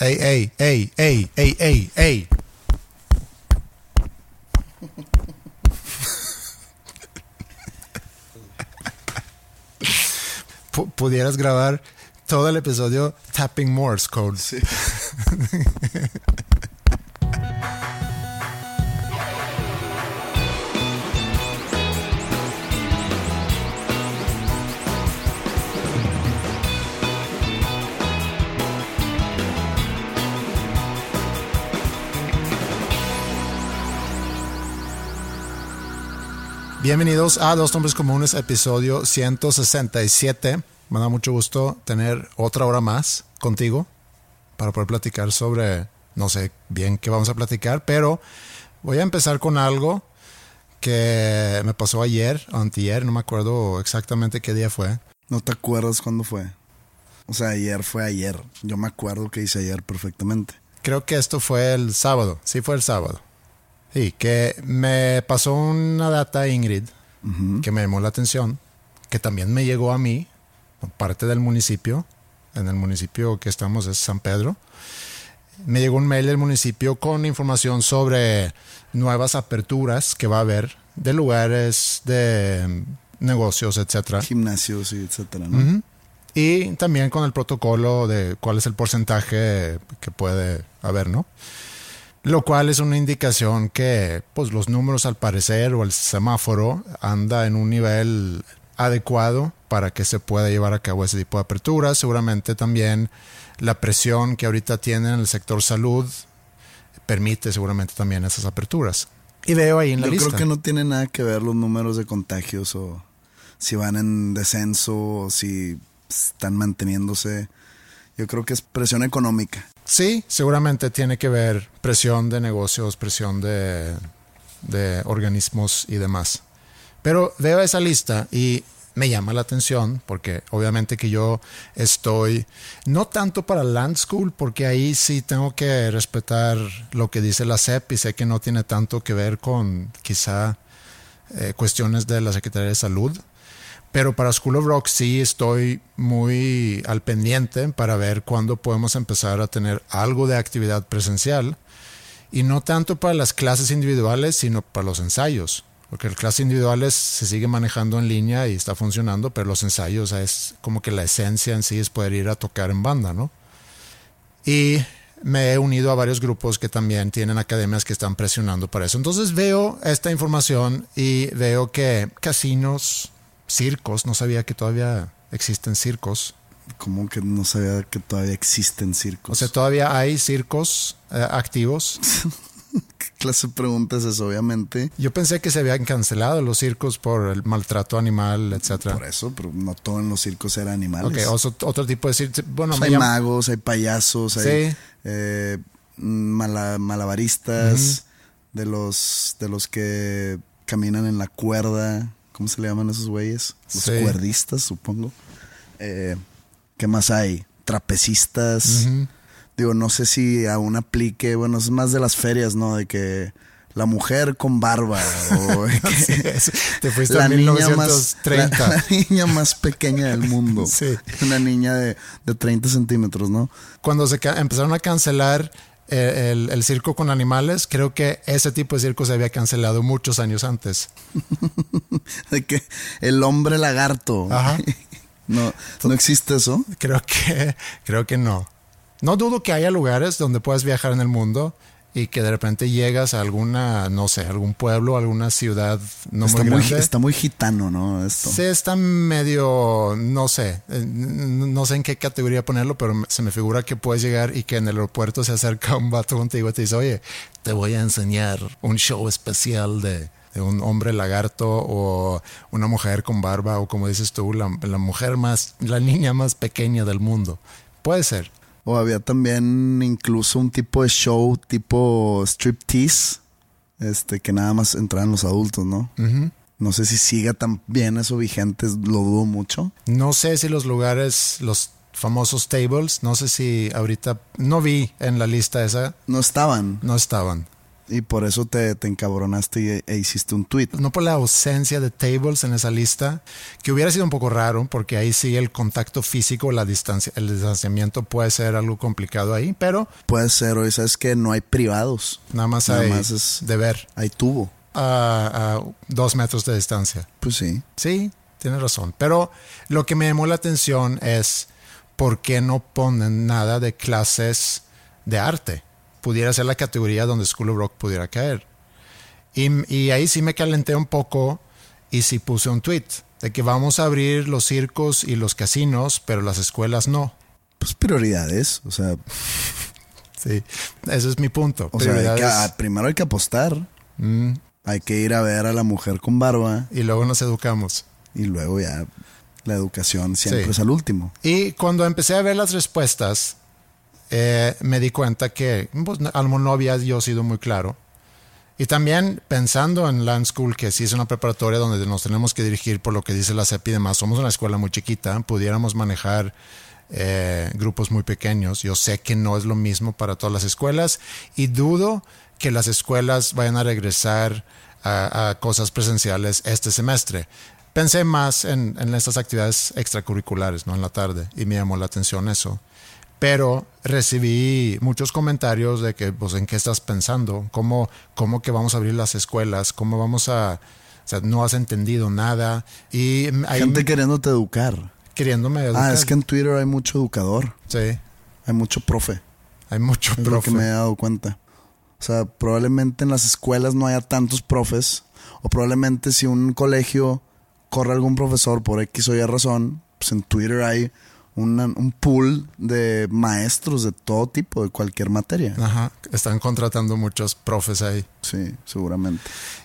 Ey, ey, ey, ey, ey, ey, ey. Pudieras grabar todo el episodio tapping Morse code. Sí. Bienvenidos a Dos Nombres Comunes, episodio 167. Me da mucho gusto tener otra hora más contigo para poder platicar sobre, no sé bien qué vamos a platicar, pero voy a empezar con algo que me pasó ayer antier, no me acuerdo exactamente qué día fue. ¿No te acuerdas cuándo fue? O sea, ayer fue ayer. Yo me acuerdo que hice ayer perfectamente. Creo que esto fue el sábado, sí fue el sábado. Sí, que me pasó una data Ingrid que me llamó la atención, que también me llegó a mí, parte del municipio, en el municipio que estamos es San Pedro. Me llegó un mail del municipio con información sobre nuevas aperturas que va a haber de lugares, de negocios, etcétera. Gimnasios y etcétera, ¿no? Y también con el protocolo de cuál es el porcentaje que puede haber, ¿no? Lo cual es una indicación que pues los números al parecer o el semáforo anda en un nivel adecuado para que se pueda llevar a cabo ese tipo de aperturas. Seguramente también la presión que ahorita tiene en el sector salud permite seguramente también esas aperturas. Y veo ahí en la Yo lista. creo que no tiene nada que ver los números de contagios o si van en descenso o si están manteniéndose. Yo creo que es presión económica. Sí, seguramente tiene que ver presión de negocios, presión de, organismos y demás. Pero veo esa lista y me llama la atención porque obviamente que yo estoy no tanto para Land School porque ahí sí tengo que respetar lo que dice la SEP y sé que no tiene tanto que ver con quizá eh, cuestiones de la Secretaría de Salud. Pero para School of Rock sí estoy muy al pendiente para ver cuándo podemos empezar a tener algo de actividad presencial. Y no tanto para las clases individuales, sino para los ensayos. Porque las clases individuales se sigue manejando en línea y está funcionando, pero los ensayos es como que la esencia en sí es poder ir a tocar en banda, ¿no? Y me he unido a varios grupos que también tienen academias que están presionando para eso. Entonces veo esta información y veo que casinos, circos, no sabía que todavía existen circos. Como que no sabía que todavía existen circos. O sea, todavía hay circos eh, activos. ¿Qué clase de pregunta es? Obviamente. Yo pensé que se habían cancelado los circos por el maltrato animal, etcétera. Por eso, pero no todo en los circos era animales. Ok, otro tipo de circo. Bueno, Pues hay magos, hay payasos, hay Sí. eh, mala- malabaristas, de los de los que caminan en la cuerda. ¿Cómo se le llaman esos güeyes? Los Sí. cuerdistas, supongo. Eh, ¿Qué más hay? Trapecistas. Digo, no sé si aún aplique. Bueno, es más de las ferias, ¿no? De que la mujer con barba. O te fuiste la a niña más 1930. la, la niña más pequeña del mundo. Sí. Una niña de, de 30 centímetros, ¿no? Cuando se empezaron a cancelar el, el circo con animales, creo que ese tipo de circo se había cancelado muchos años antes. De que el hombre lagarto. Ajá. No, no existe eso. Creo que, creo que no. No dudo que haya lugares donde puedas viajar en el mundo y que de repente llegas a alguna, no sé, algún pueblo, alguna ciudad no está, muy muy, grande. está muy gitano, ¿no? Esto. Sí, está medio, no sé, eh, no sé en qué categoría ponerlo, pero se me figura que puedes llegar y que en el aeropuerto se acerca un vato contigo y te dice, oye, te voy a enseñar un show especial de, de un hombre lagarto o una mujer con barba o como dices tú, la, la mujer más, la niña más pequeña del mundo. Puede ser. O había también incluso un tipo de show tipo striptease, este, que nada más entraban los adultos, ¿no? No sé si siga tan bien eso vigente, lo dudo mucho. No sé si los lugares, los famosos tables, no sé si ahorita, no vi en la lista esa, No estaban. no estaban. Y por eso te, te encabronaste y, e hiciste un tweet. No por la ausencia de tables en esa lista, que hubiera sido un poco raro, porque ahí sí el contacto físico, la distancia, el distanciamiento puede ser algo complicado ahí, pero Puede ser, hoy sabes que no hay privados. nada más Nada hay más es- de ver Hay tubo. a, a dos metros de distancia. Pues sí. Sí, tienes razón. Pero lo que me llamó la atención es por qué no ponen nada de clases de arte. Pudiera ser la categoría donde School of Rock pudiera caer. Y, y ahí sí me calenté un poco y sí puse un tweet de que vamos a abrir los circos y los casinos, pero las escuelas no. Pues prioridades. O sea, Sí, ese es mi punto. o sea hay que- primero hay que apostar. Mm, Hay que ir a ver a la mujer con barba. y luego nos educamos. Y luego ya la educación siempre Sí. es al último. Y cuando empecé a ver las respuestas, eh, me di cuenta que pues, a no había yo sido muy claro. Y también pensando en Land School, que sí es una preparatoria donde nos tenemos que dirigir por lo que dice la CEP y demás, somos una escuela muy chiquita, pudiéramos manejar eh, grupos muy pequeños. Yo sé que no es lo mismo para todas las escuelas y dudo que las escuelas vayan a regresar a, a cosas presenciales este semestre. Pensé más en, en estas actividades extracurriculares, ¿no? En la tarde, y me llamó la atención eso. Pero recibí muchos comentarios de que, pues, ¿en qué estás pensando? ¿Cómo, cómo que vamos a abrir las escuelas? ¿Cómo vamos a...? O sea, no has entendido nada. Y ahí Gente queriéndote educar. queriéndome educar. Ah, es que en Twitter hay mucho educador. Sí, Hay mucho profe. hay mucho Es lo profe. que me he dado cuenta. O sea, probablemente en las escuelas no haya tantos profes. O probablemente si un colegio corre algún profesor por X o Y razón, pues en Twitter hay una- un pool de maestros de todo tipo, de cualquier materia. Ajá, están contratando muchos profes ahí. Sí, seguramente.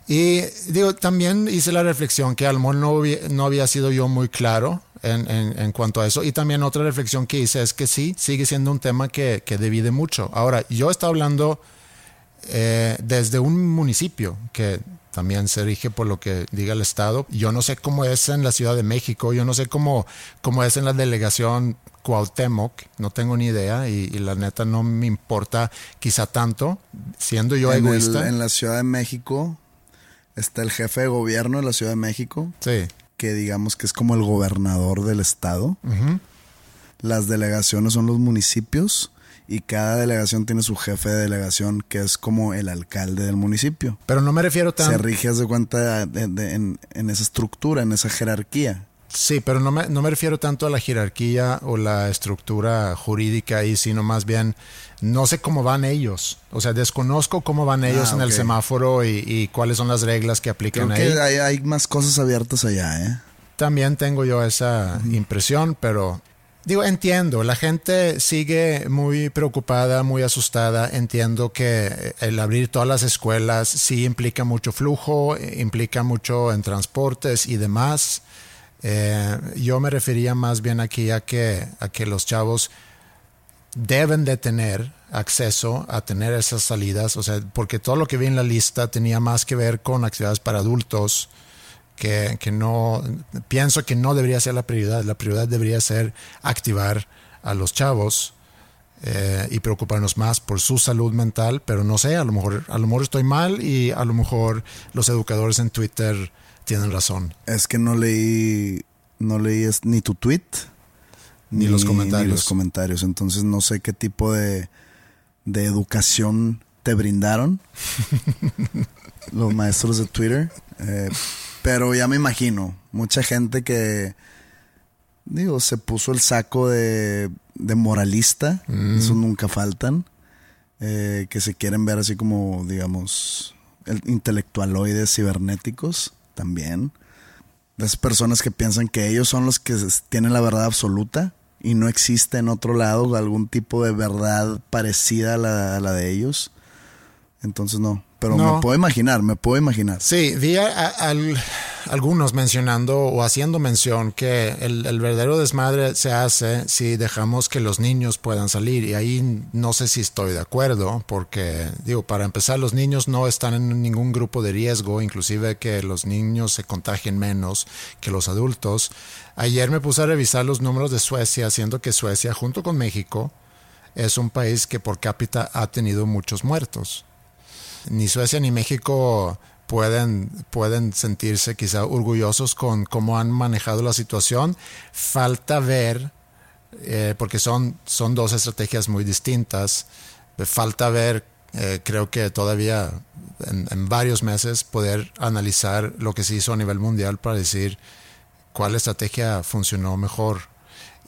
Y digo, también hice la reflexión que a lo mejor no, no había sido yo muy claro en, en- en cuanto a eso. Y también otra reflexión que hice es que sí, sigue siendo un tema que, que divide mucho. Ahora, yo estaba hablando eh, desde un municipio que también se rige por lo que diga el Estado. Yo no sé cómo es en la Ciudad de México, yo no sé cómo, cómo es en la delegación Cuauhtémoc, no tengo ni idea y, y la neta no me importa quizá tanto, siendo yo en, el- egoísta. en la Ciudad de México está el jefe de gobierno de la Ciudad de México, Sí. que digamos que es como el gobernador del estado. Las delegaciones son los municipios y cada delegación tiene su jefe de delegación que es como el alcalde del municipio. Pero no me refiero Se tan... rige, haz de cuenta, de- de- en, en esa estructura, en esa jerarquía. Sí, pero no me, no me refiero tanto a la jerarquía o la estructura jurídica ahí, sino más bien no sé cómo van ellos. O sea, desconozco cómo van ellos Ah, en el semáforo y, y cuáles son las reglas que Creo aplican que ahí. hay, hay más cosas abiertas allá, ¿eh? También tengo yo esa impresión, pero digo, entiendo, la gente sigue muy preocupada, muy asustada, entiendo que el abrir todas las escuelas sí implica mucho flujo, eh, implica mucho en transportes y demás. Eh, yo me refería más bien aquí a que, a que los chavos deben de tener acceso a tener esas salidas, o sea, porque todo lo que vi en la lista tenía más que ver con actividades para adultos, que, que no, pienso que no debería ser la prioridad, la prioridad debería ser activar a los chavos eh, y preocuparnos más por su salud mental, pero no sé, a lo mejor, a lo mejor estoy mal y a lo mejor los educadores en Twitter tienen razón. Es que no leí, no leí ni tu tweet. Ni los comentarios. Ni los comentarios. Entonces no sé qué tipo de, de educación te brindaron los maestros de Twitter. Eh, pero ya me imagino, mucha gente que, digo, se puso el saco de, de moralista. Esos nunca faltan. eh, que se quieren ver así como, digamos, el intelectualoides cibernéticos también. Las personas que piensan que ellos son los que tienen la verdad absoluta y no existe en otro lado algún tipo de verdad parecida a la, de ellos. Entonces no, pero me puedo imaginar, me puedo imaginar. Sí, vi a, algunos mencionando o haciendo mención que el, el, verdadero desmadre se hace si dejamos que los niños puedan salir. Y ahí no sé si estoy de acuerdo, porque digo, para empezar, los niños no están en ningún grupo de riesgo, inclusive que los niños se contagien menos que los adultos. Ayer me puse a revisar los números de Suecia, siendo que Suecia, junto con México, es un país que por cápita ha tenido muchos muertos. Ni Suecia ni México pueden, pueden sentirse quizá orgullosos con cómo han manejado la situación. Falta ver, eh, porque son, son dos estrategias muy distintas, falta ver, eh, creo que todavía en, en, varios meses, poder analizar lo que se hizo a nivel mundial para decir cuál estrategia funcionó mejor.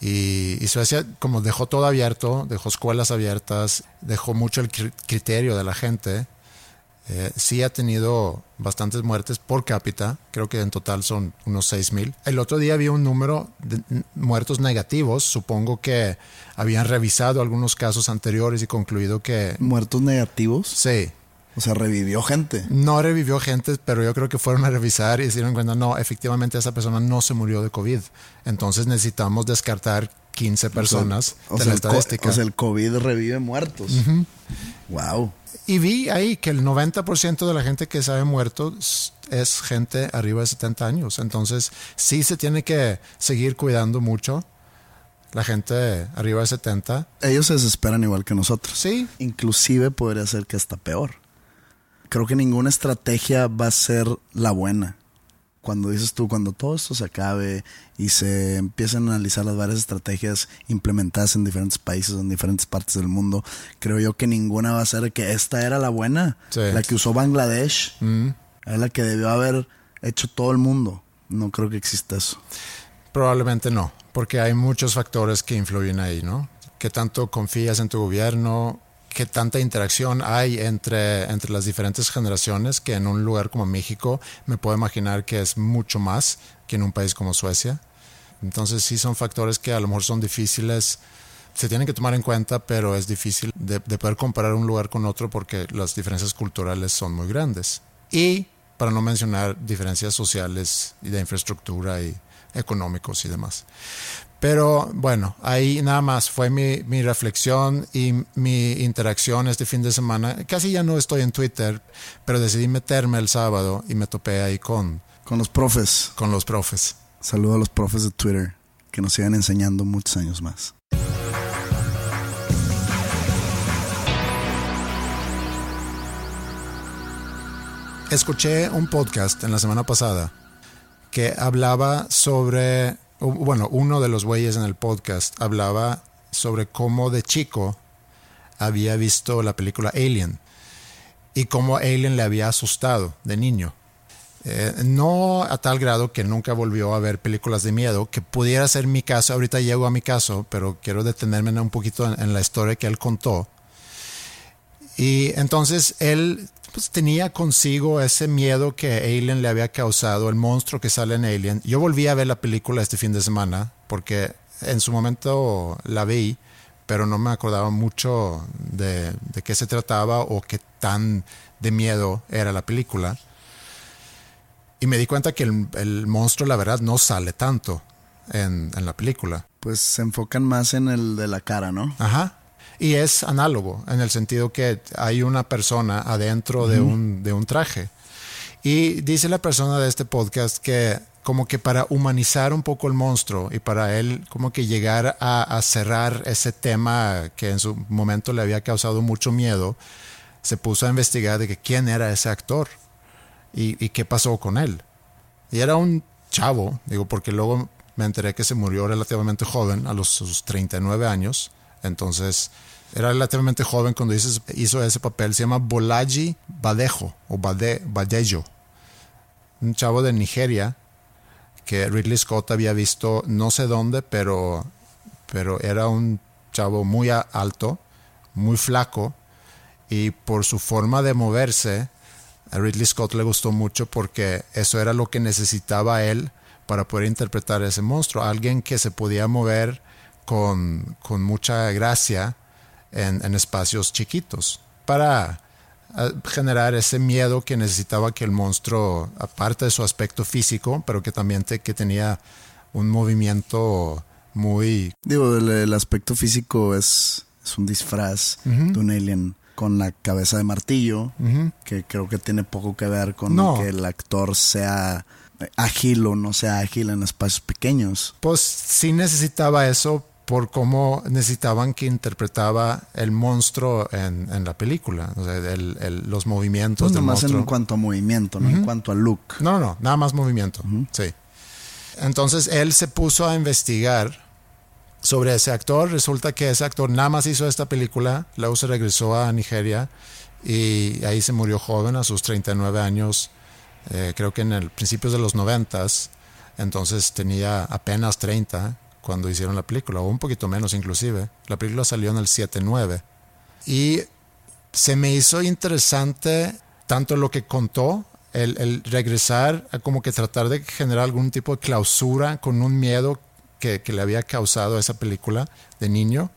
Y, Suecia como dejó todo abierto, dejó escuelas abiertas, dejó mucho el criterio de la gente. Eh, sí ha tenido bastantes muertes por cápita, creo que en total son unos 6.000. El otro día había un número de muertos negativos, supongo que habían revisado algunos casos anteriores y concluido que... ¿Muertos negativos? Sí, o sea, revivió gente. No revivió gente, pero yo creo que fueron a revisar y se dieron cuenta, no, efectivamente esa persona no se murió de COVID. Entonces necesitamos descartar 15 personas de la estadística. O sea, el COVID revive muertos. Wow. Y vi ahí que el 90% de la gente que sabe muerto es gente arriba de 70 años. Entonces, sí se tiene que seguir cuidando mucho la gente arriba de 70. Ellos se desesperan igual que nosotros. Sí. Inclusive podría ser que está peor creo que ninguna estrategia va a ser la buena. Cuando dices tú, cuando todo esto se acabe y se empiecen a analizar las varias estrategias implementadas en diferentes países, en diferentes partes del mundo, creo yo que ninguna va a ser que esta era la buena, la que usó Bangladesh, mm. es la que debió haber hecho todo el mundo. No creo que exista eso. Probablemente no, porque hay muchos factores que influyen ahí, ¿no? ¿Qué tanto confías en tu gobierno? Que tanta interacción hay entre, entre las diferentes generaciones que en un lugar como México me puedo imaginar que es mucho más que en un país como Suecia. Entonces sí son factores que a lo mejor son difíciles, se tienen que tomar en cuenta, pero es difícil de, de poder comparar un lugar con otro porque las diferencias culturales son muy grandes. Y para no mencionar diferencias sociales y de infraestructura y económicos y demás. Pero bueno, ahí nada más fue mi, mi, reflexión y mi interacción este fin de semana. Casi ya no estoy en Twitter, pero decidí meterme el sábado y me topé ahí con... Con los profes. Con los profes. Saludo a los profes de Twitter que nos sigan enseñando muchos años más. Escuché un podcast en la semana pasada que hablaba sobre bueno, uno de los güeyes en el podcast hablaba sobre cómo de chico había visto la película Alien y cómo Alien le había asustado de niño. Eh, no a tal grado que nunca volvió a ver películas de miedo, que pudiera ser mi caso, ahorita llego a mi caso, pero quiero detenerme un poquito en la historia que él contó. Y entonces él pues tenía consigo ese miedo que Alien le había causado, el monstruo que sale en Alien. Yo volví a ver la película este fin de semana porque en su momento la vi, pero no me acordaba mucho de, qué se trataba o qué tan de miedo era la película. Y me di cuenta que el, monstruo, la verdad, no sale tanto en, en la película. Pues se enfocan más en el de la cara, ¿no? Ajá. Y es análogo en el sentido que hay una persona adentro de, un, de un traje. Y dice la persona de este podcast que como que para humanizar un poco el monstruo y para él como que llegar a, cerrar ese tema que en su momento le había causado mucho miedo, se puso a investigar de que quién era ese actor y, y qué pasó con él. Y era un chavo, digo, porque luego me enteré que se murió relativamente joven, a los sus 39 años. Entonces, era relativamente joven cuando hizo, ese papel. Se llama Bolaji Badejo o Bade, Badejo. Un chavo de Nigeria que Ridley Scott había visto no sé dónde, pero, pero era un chavo muy alto, muy flaco y por su forma de moverse, a Ridley Scott le gustó mucho porque eso era lo que necesitaba él para poder interpretar ese monstruo. Alguien que se podía mover con, con mucha gracia en, en, espacios chiquitos para eh, generar ese miedo que necesitaba que el monstruo, aparte de su aspecto físico, pero que también te, que tenía un movimiento muy... Digo, el, el aspecto físico es, es un disfraz uh -huh. de un alien con la cabeza de martillo, uh -huh. que creo que tiene poco que ver con no. que el actor sea ágil o no sea ágil en espacios pequeños. Pues sí necesitaba eso por cómo necesitaban que interpretaba el monstruo en, en la película, o sea, el, el, los movimientos pues del más monstruo. en cuanto a movimiento, no uh -huh. en cuanto a look. No, no, nada más movimiento, sí. Entonces él se puso a investigar sobre ese actor. Resulta que ese actor nada más hizo esta película, luego se regresó a Nigeria y ahí se murió joven a sus 39 años, eh, creo que en el principios de los 90, entonces tenía apenas 30 cuando hicieron la película, o un poquito menos inclusive. La película salió en el 7-9 y se me hizo interesante tanto lo que contó, el, el, regresar a como que tratar de generar algún tipo de clausura con un miedo que, que, le había causado esa película de niño.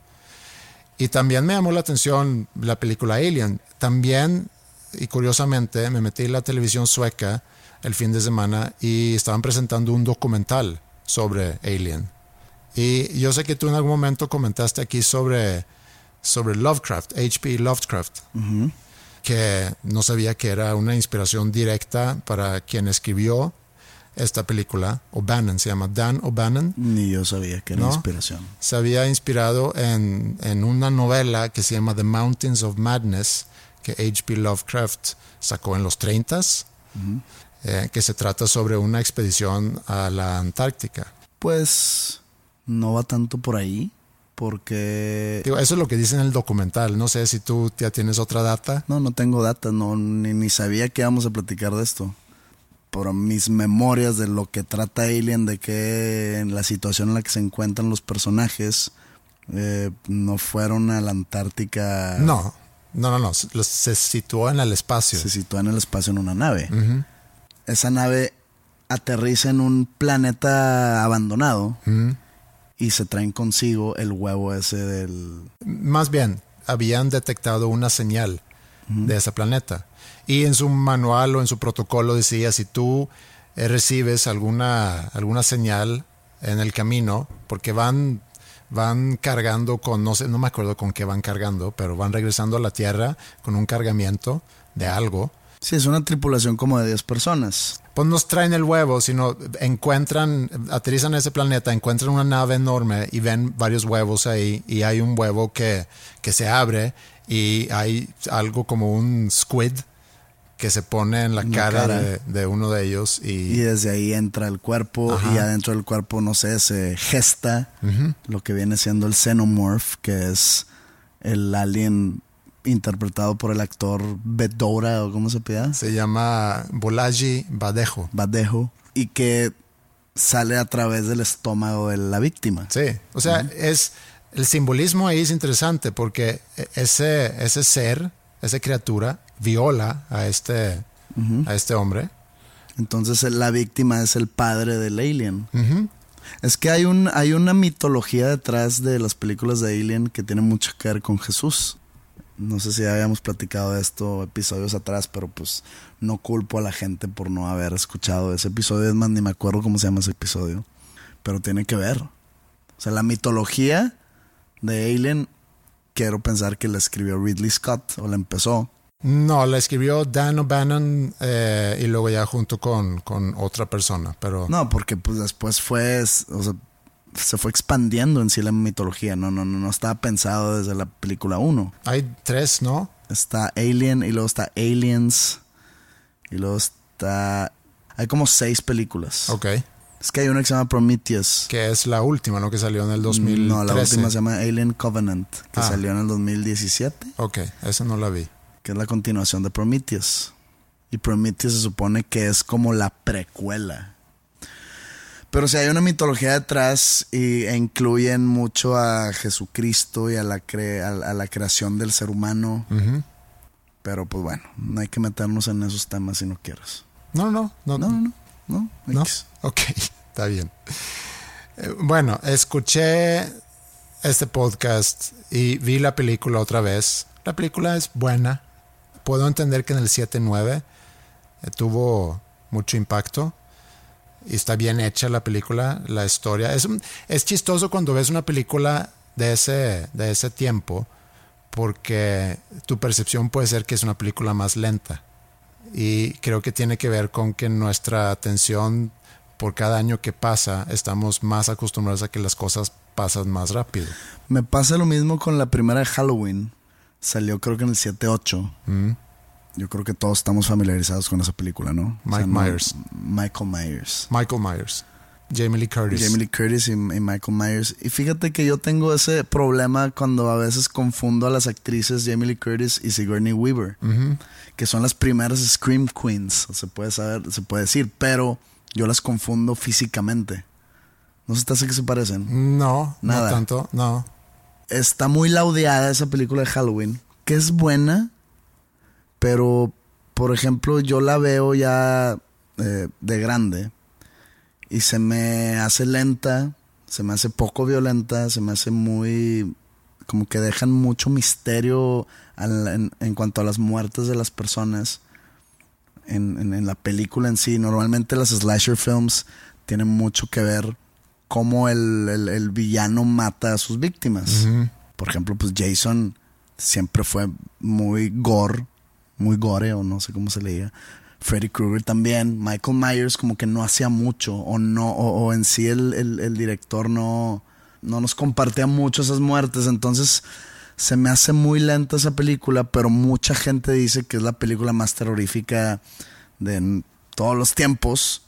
Y también me llamó la atención la película Alien. También, y curiosamente, me metí en la televisión sueca el fin de semana y estaban presentando un documental sobre Alien. Y yo sé que tú en algún momento comentaste aquí sobre, sobre Lovecraft, H.P. Lovecraft, uh -huh. que no sabía que era una inspiración directa para quien escribió esta película. O'Bannon se llama Dan O'Bannon. Ni yo sabía que era ¿no? inspiración. Se había inspirado en, en, una novela que se llama The Mountains of Madness, que H.P. Lovecraft sacó en los 30s, uh -huh. eh, que se trata sobre una expedición a la Antártica. Pues no va tanto por ahí, porque... Digo, eso es lo que dice en el documental. No sé si tú ya tienes otra data. No, no tengo data, no, ni, ni sabía que íbamos a platicar de esto. Por mis memorias de lo que trata Alien, de que en la situación en la que se encuentran los personajes, eh, no fueron a la Antártica. No, no, no, no. Se situó en el espacio. Se situó en el espacio en una nave. Uh -huh. Esa nave aterriza en un planeta abandonado. Uh -huh y se traen consigo el huevo ese del... Más bien, habían detectado una señal uh -huh. de ese planeta. Y en su manual o en su protocolo decía, si tú eh, recibes alguna, alguna señal en el camino, porque van, van cargando con, no sé, no me acuerdo con qué van cargando, pero van regresando a la Tierra con un cargamiento de algo. Sí, es una tripulación como de 10 personas. Pues nos traen el huevo, sino encuentran, aterrizan en ese planeta, encuentran una nave enorme y ven varios huevos ahí y hay un huevo que, que se abre y hay algo como un squid que se pone en la cara, cara. De, de, uno de ellos y... y desde ahí entra el cuerpo Ajá. y adentro del cuerpo, no sé, se gesta uh -huh. lo que viene siendo el xenomorph, que es el alien interpretado por el actor Bedora o cómo se pide. Se llama Bolaji Badejo. Badejo. Y que sale a través del estómago de la víctima. Sí, o sea, uh -huh. es el simbolismo ahí es interesante porque ese, ese ser, esa criatura, viola a este, uh -huh. a este hombre. Entonces la víctima es el padre del alien. Uh -huh. Es que hay, un, hay una mitología detrás de las películas de Alien que tiene mucho que ver con Jesús. No sé si habíamos platicado de esto episodios atrás, pero pues no culpo a la gente por no haber escuchado ese episodio. Es más, ni me acuerdo cómo se llama ese episodio. Pero tiene que ver. O sea, la mitología de Alien, quiero pensar que la escribió Ridley Scott o la empezó. No, la escribió Dan O'Bannon eh, y luego ya junto con, con, otra persona, pero... No, porque pues después fue, o sea, se fue expandiendo en sí la mitología, no, no, no, no estaba pensado desde la película 1. Hay tres, ¿no? Está Alien y luego está Aliens y luego está... Hay como seis películas. Ok. Es que hay una que se llama Prometheus. Que es la última, ¿no? Que salió en el 2013. No, la última se llama Alien Covenant, que ah. salió en el 2017. Ok, esa no la vi que es la continuación de Prometheus. Y Prometheus se supone que es como la precuela. Pero si hay una mitología detrás y, e incluyen mucho a Jesucristo y a la, cre, a, a la creación del ser humano. Uh -huh. Pero pues bueno, no hay que meternos en esos temas si no quieres. No, no, no. No, no, no. No, ¿No? Ok, está bien. Eh, Bueno, escuché este podcast y vi la película otra vez. La película es buena. Puedo entender que en el 7-9 eh, tuvo mucho impacto. Y está bien hecha la película, la historia. Es, es chistoso cuando ves una película de ese, de ese tiempo porque tu percepción puede ser que es una película más lenta. Y creo que tiene que ver con que nuestra atención por cada año que pasa estamos más acostumbrados a que las cosas pasan más rápido. Me pasa lo mismo con la primera de Halloween. Salió creo que en el 7-8. Mm. Yo creo que todos estamos familiarizados con esa película, ¿no? Mike Myers. Michael Myers. Michael Myers, Jamie Lee Curtis. Jamie Lee Curtis y, y Michael Myers. Y fíjate que yo tengo ese problema cuando a veces confundo a las actrices Jamie Lee Curtis y Sigourney Weaver, que son las primeras Scream Queens, se puede saber, se puede decir, pero yo las confundo físicamente. No sé, ¿te hace que se parecen? No, Nada. no tanto, no. Está muy laudeada esa película de Halloween, que es buena, pero por ejemplo yo la veo ya eh, de grande y se me hace lenta, se me hace poco violenta, se me hace muy como que dejan mucho misterio al- en, en cuanto a las muertes de las personas en, en- en la película en sí. Normalmente las slasher films tienen mucho que ver cómo el, el- el villano mata a sus víctimas. Por ejemplo, pues Jason siempre fue muy gore, muy gore, o no sé cómo se le diga. Freddy Krueger también. Michael Myers como que no hacía mucho, o no, o, o en sí el, el- el director no, no nos compartía mucho esas muertes. Entonces se me hace muy lenta esa película, pero mucha gente dice que es la película más terrorífica de todos los tiempos.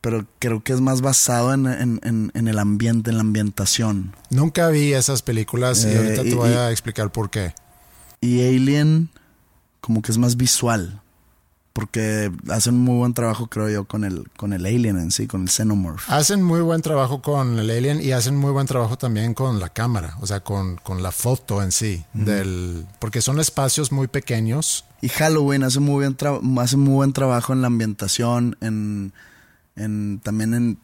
Pero creo que es más basado en, en- en- en el ambiente, en la ambientación. Nunca vi esas películas y Eh, ahorita te voy y- a explicar por qué. Y Alien, como que es más visual. Porque hacen muy buen trabajo, creo yo, con el, con el Alien en sí, con el Xenomorph. Hacen muy buen trabajo con el Alien y hacen muy buen trabajo también con la cámara, o sea, con, con la foto en sí, del, porque son espacios muy pequeños. Y Halloween hace muy, bien hace muy buen trabajo en la ambientación, en, en también en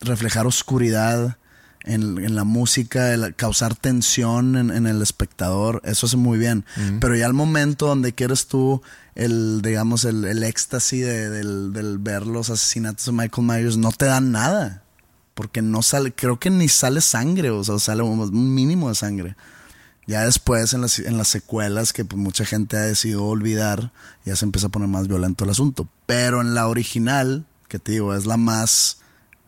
reflejar oscuridad, en, en la música, el causar tensión en, en el espectador. Eso hace muy bien. Pero ya al momento donde quieres tú el, digamos, el, el éxtasis de, del, del ver los asesinatos de Michael Myers, no te dan nada. Porque no sale, creo que ni sale sangre, o sea, sale un un mínimo de sangre. Ya después en las, en las secuelas que pues, mucha gente ha decidido olvidar, ya se empieza a poner más violento el asunto. Pero en la original, que te digo, es la más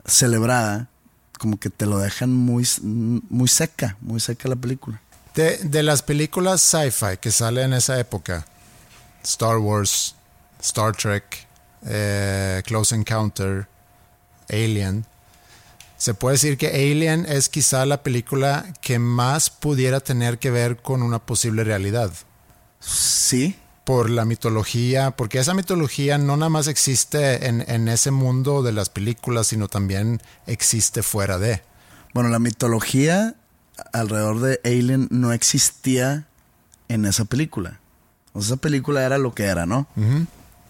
celebrada, como que te lo dejan muy, muy seca, muy seca la película. De, de las películas sci-fi que salen en esa época, Star Wars, Star Trek, eh, Close Encounter, Alien, se puede decir que Alien es quizá la película que más pudiera tener que ver con una posible realidad. Sí, por la mitología, porque esa mitología no nada más existe en, en ese mundo de las películas, sino también existe fuera de. bueno, la mitología alrededor de Alien no existía en esa película. O sea, esa película era lo que era, ¿no?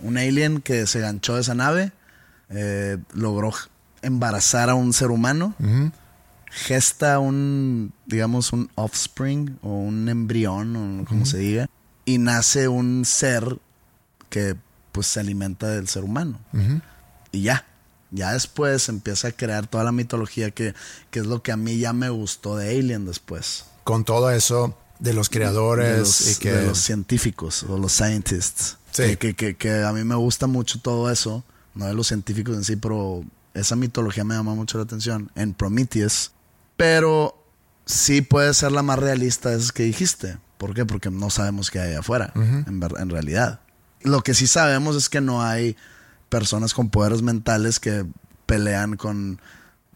Un alien que se ganchó de esa nave, eh, logró embarazar a un ser humano, gesta un, digamos, un offspring o un embrión, o como se diga, y nace un ser que pues se alimenta del ser humano. Y ya. Ya después empieza a crear toda la mitología que, que es lo que a mí ya me gustó de Alien después. Con todo eso de los creadores de los, y que de los científicos o los scientists. Sí. Que, que, que- que a mí me gusta mucho todo eso, no de los científicos en sí, pero esa mitología me llama mucho la atención en Prometheus. Pero sí puede ser la más realista de esas que dijiste. ¿Por qué? Porque no sabemos qué hay afuera, en, ver- en realidad. Lo que sí sabemos es que no hay personas con poderes mentales que pelean con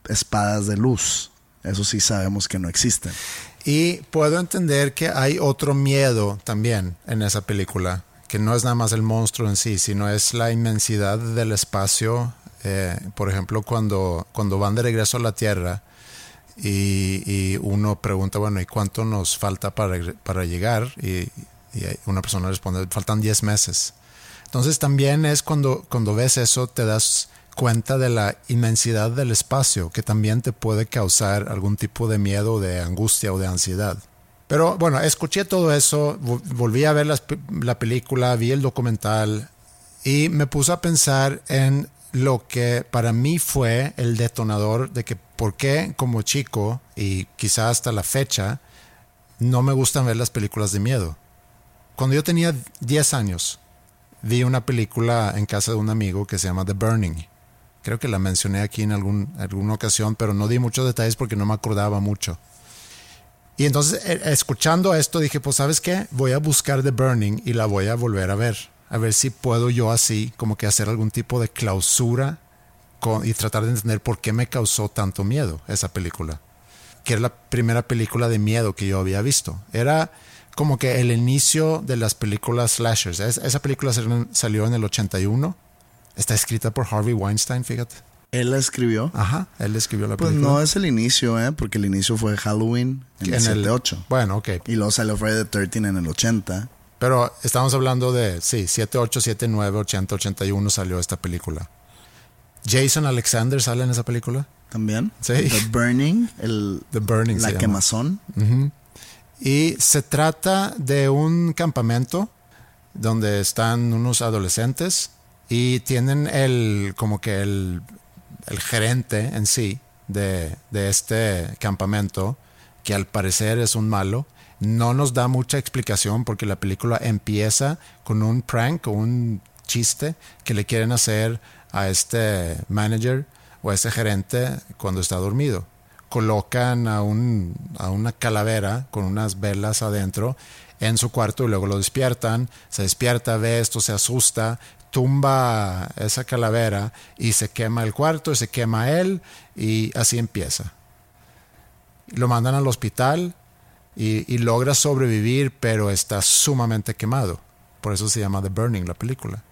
espadas de luz. Eso sí sabemos que no existen. Y puedo entender que hay otro miedo también en esa película, que no es nada más el monstruo en sí, sino es la inmensidad del espacio. Eh, por ejemplo, cuando, cuando van de regreso a la Tierra y, uno pregunta, bueno, ¿y cuánto nos falta para, para llegar? Y, Y una persona responde, faltan 10 meses. Entonces también es cuando, cuando ves eso, te das cuenta de la inmensidad del espacio, que también te puede causar algún tipo de miedo, de angustia o de ansiedad. Pero bueno, escuché todo eso, volví a ver la película, vi el documental y me puse a pensar en lo que para mí fue el detonador de que por qué como chico y quizá hasta la fecha no me gustan ver las películas de miedo. Cuando yo tenía 10 años, vi una película en casa de un amigo que se llama The Burning. Creo que la mencioné aquí en algún, alguna ocasión, pero no di muchos detalles porque no me acordaba mucho. Y entonces, eh, escuchando esto, dije, pues sabes qué, voy a buscar The Burning y la voy a volver a ver. A ver si puedo yo así, como que hacer algún tipo de clausura y tratar de entender por qué me causó tanto miedo esa película. Que era la primera película de miedo que yo había visto. Era como que el inicio de las películas slashers. esa película salió en el 81. Está escrita por Harvey Weinstein, fíjate. ¿Él la escribió? Ajá, él escribió la pues película. Pues no es el inicio, ¿eh? Porque el inicio fue Halloween en, el 78. Bueno, ok. Y luego salió Friday the 13 en el 80. Pero estamos hablando de, sí, 78, 79, 80, 81 salió esta película. Jason Alexander sale en esa película. También. Sí. The Burning, el, The Burning la quemazón. Y se trata de un campamento donde están unos adolescentes y tienen el, como que el, el gerente en sí de, de este campamento, que al parecer es un malo, no nos da mucha explicación porque la película empieza con un prank o un chiste que le quieren hacer a este manager o a ese gerente cuando está dormido. Colocan a, un, a una calavera con unas velas adentro en su cuarto y luego lo despiertan. Se despierta, ve esto, se asusta, tumba esa calavera y se quema el cuarto y se quema él y así empieza. Lo mandan al hospital y, logra sobrevivir, pero está sumamente quemado. Por eso se llama The Burning, la película.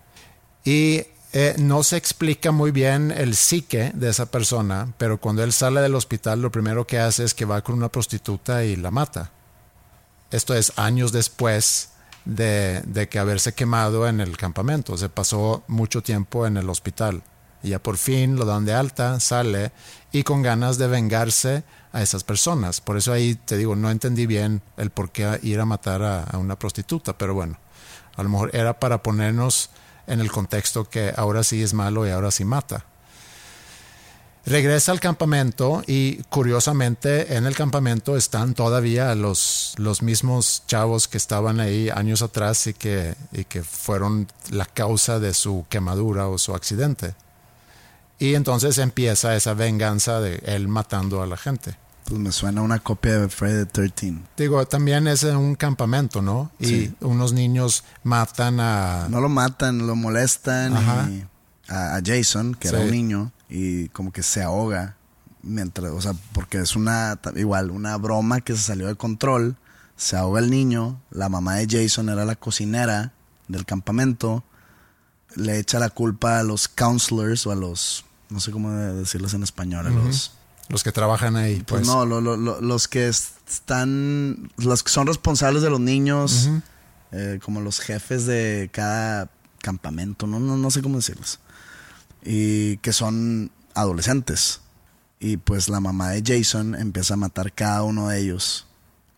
Y eh, no se explica muy bien el psique de esa persona, pero cuando él sale del hospital, lo primero que hace es que va con una prostituta y la mata. Esto es años después de, de que haberse quemado en el campamento. Se pasó mucho tiempo en el hospital. Ya por fin lo dan de alta, sale y con ganas de vengarse a esas personas. Por eso ahí te digo, no entendí bien el por qué ir a matar a, una prostituta, pero bueno, a lo mejor era para ponernos en el contexto que ahora sí es malo y ahora sí mata. Regresa al campamento y curiosamente en el campamento están todavía los, los mismos chavos que estaban ahí años atrás y que, y que fueron la causa de su quemadura o su accidente. Y entonces empieza esa venganza de él matando a la gente. Pues me suena una copia de Friday the 13. Digo, también es en un campamento, ¿no? Y unos niños matan a... No lo matan, lo molestan a, Jason, que era un niño, y como que se ahoga mientras, o sea, porque es una, igual, una broma que se salió de control. Se ahoga el niño, la mamá de Jason era la cocinera del campamento, le echa la culpa a los counselors o a los no sé cómo decirlos en español, los... Los que trabajan ahí, pues. pues. no, los que están, los que son responsables de los niños, eh, como los jefes de cada campamento, no, no, no sé cómo decirlos. Y que son adolescentes. Y pues la mamá de Jason empieza a matar cada uno de ellos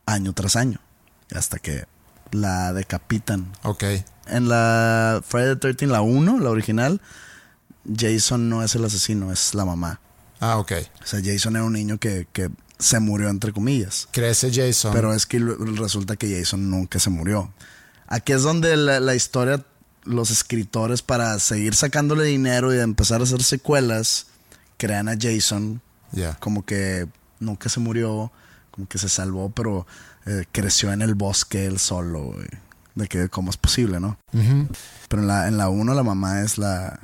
año tras año. Hasta que la decapitan. Ok. En la Friday the 13, la 1, la original, Jason no es el asesino, es la mamá. Ah, ok. O sea, Jason era un niño que, se murió, entre comillas. Crece Jason. Pero es que resulta que Jason nunca se murió. Aquí es donde la, historia, los escritores, para seguir sacándole dinero y empezar a hacer secuelas, crean a Jason Ya. como que nunca se murió, como que se salvó, pero eh, creció en el bosque él solo. De que cómo es posible, ¿no? Pero en la, en la uno la mamá es la,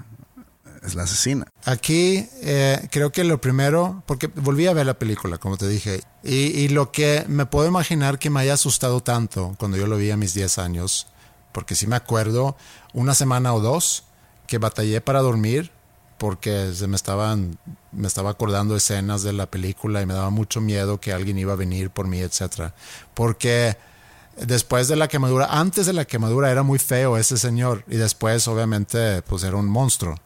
es la asesina. Aquí eh, creo que lo primero, porque volví a ver la película, como te dije, y, lo que me puedo imaginar que me haya asustado tanto cuando yo lo vi a mis 10 años, porque si me acuerdo, una semana o dos que batallé para dormir porque se me estaban me estaba acordando escenas de la película y me daba mucho miedo que alguien iba a venir por mí, etcétera. Porque después de la quemadura, antes de la quemadura era muy feo ese señor y después obviamente pues era un monstruo.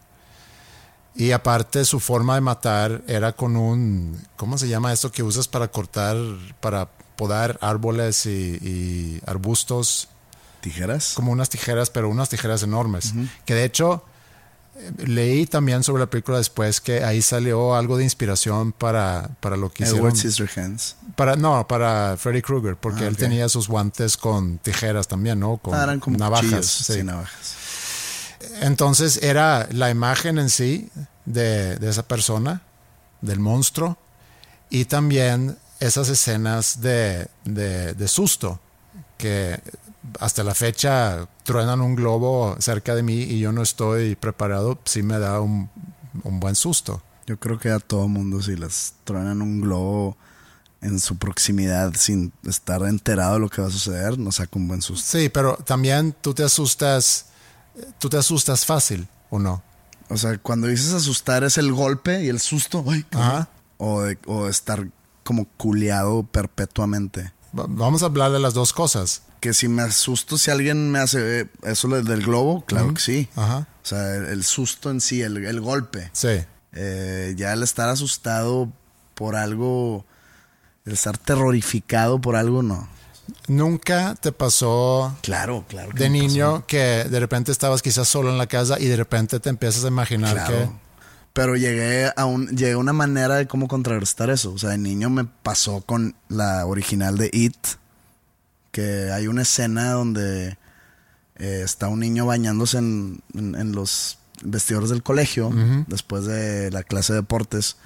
Y aparte su forma de matar era con un, ¿cómo se llama esto que usas para cortar, para podar árboles y, y arbustos? ¿Tijeras? Como unas tijeras, pero unas tijeras enormes. Que de hecho leí también sobre la película después que ahí salió algo de inspiración para, para lo que hicieron. Scissorhands. Para, no, para Freddy Krueger, porque Ah, él tenía sus guantes con tijeras también, ¿no? Con Ah, eran como navajas. sí, navajas. Entonces era la imagen en sí de, de esa persona, del monstruo, y también esas escenas de, de- de susto, que hasta la fecha truenan un globo cerca de mí y yo no estoy preparado, sí me da un, un buen susto. Yo creo que a todo mundo si les truenan un globo en su proximidad sin estar enterado de lo que va a suceder, nos saca un buen susto. Sí, pero también tú te asustas, tú te asustas fácil, ¿o no? O sea, cuando dices asustar es el golpe y el susto, ay, Ajá. o, de- o estar como culeado perpetuamente. Va- Vamos a hablar de las dos cosas. Que si me asusto, si alguien me hace eso del globo, claro que sí. Ajá. O sea, el, el susto en sí, el, el golpe. Sí. Eh, ya el estar asustado por algo, el estar terrorificado por algo, no. ¿Nunca te pasó Claro, claro. que de niño que de repente estabas quizás solo en la casa y de repente te empiezas a imaginar Claro. Pero llegué a, un, llegué a una manera de cómo contrarrestar eso. O sea, de niño me pasó con la original de It, que hay una escena donde eh, está un niño bañándose en, en- en los vestidores del colegio después de la clase de deportes,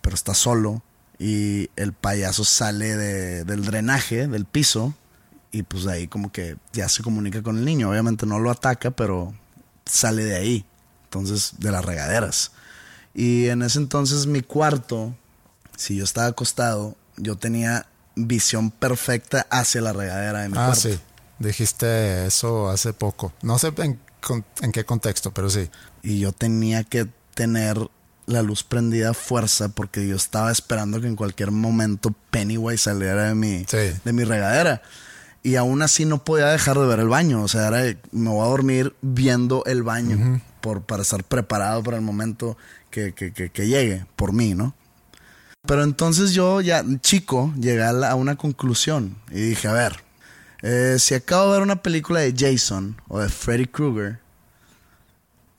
pero está solo y el payaso sale de- del drenaje del piso y pues de ahí como que ya se comunica con el niño. Obviamente no lo ataca, pero sale de ahí. Entonces, de las regaderas. Y en ese entonces mi cuarto, si yo estaba acostado, yo tenía visión perfecta hacia la regadera de mi. Ah, cuarto. sí. Dijiste eso hace poco. No sé en qué contexto, pero sí. Y yo tenía que tener la luz prendida a fuerza porque yo estaba esperando que en cualquier momento Pennywise saliera de mi, Sí. de mi regadera. Y aún así no podía dejar de ver el baño. O sea, era me voy a dormir viendo el baño por, para estar preparado para el momento que, que- que- que llegue, por mí, ¿no? Pero entonces yo ya, chico, llegué a, la- a una conclusión y dije, a ver, eh, si acabo de ver una película de Jason o de Freddy Krueger,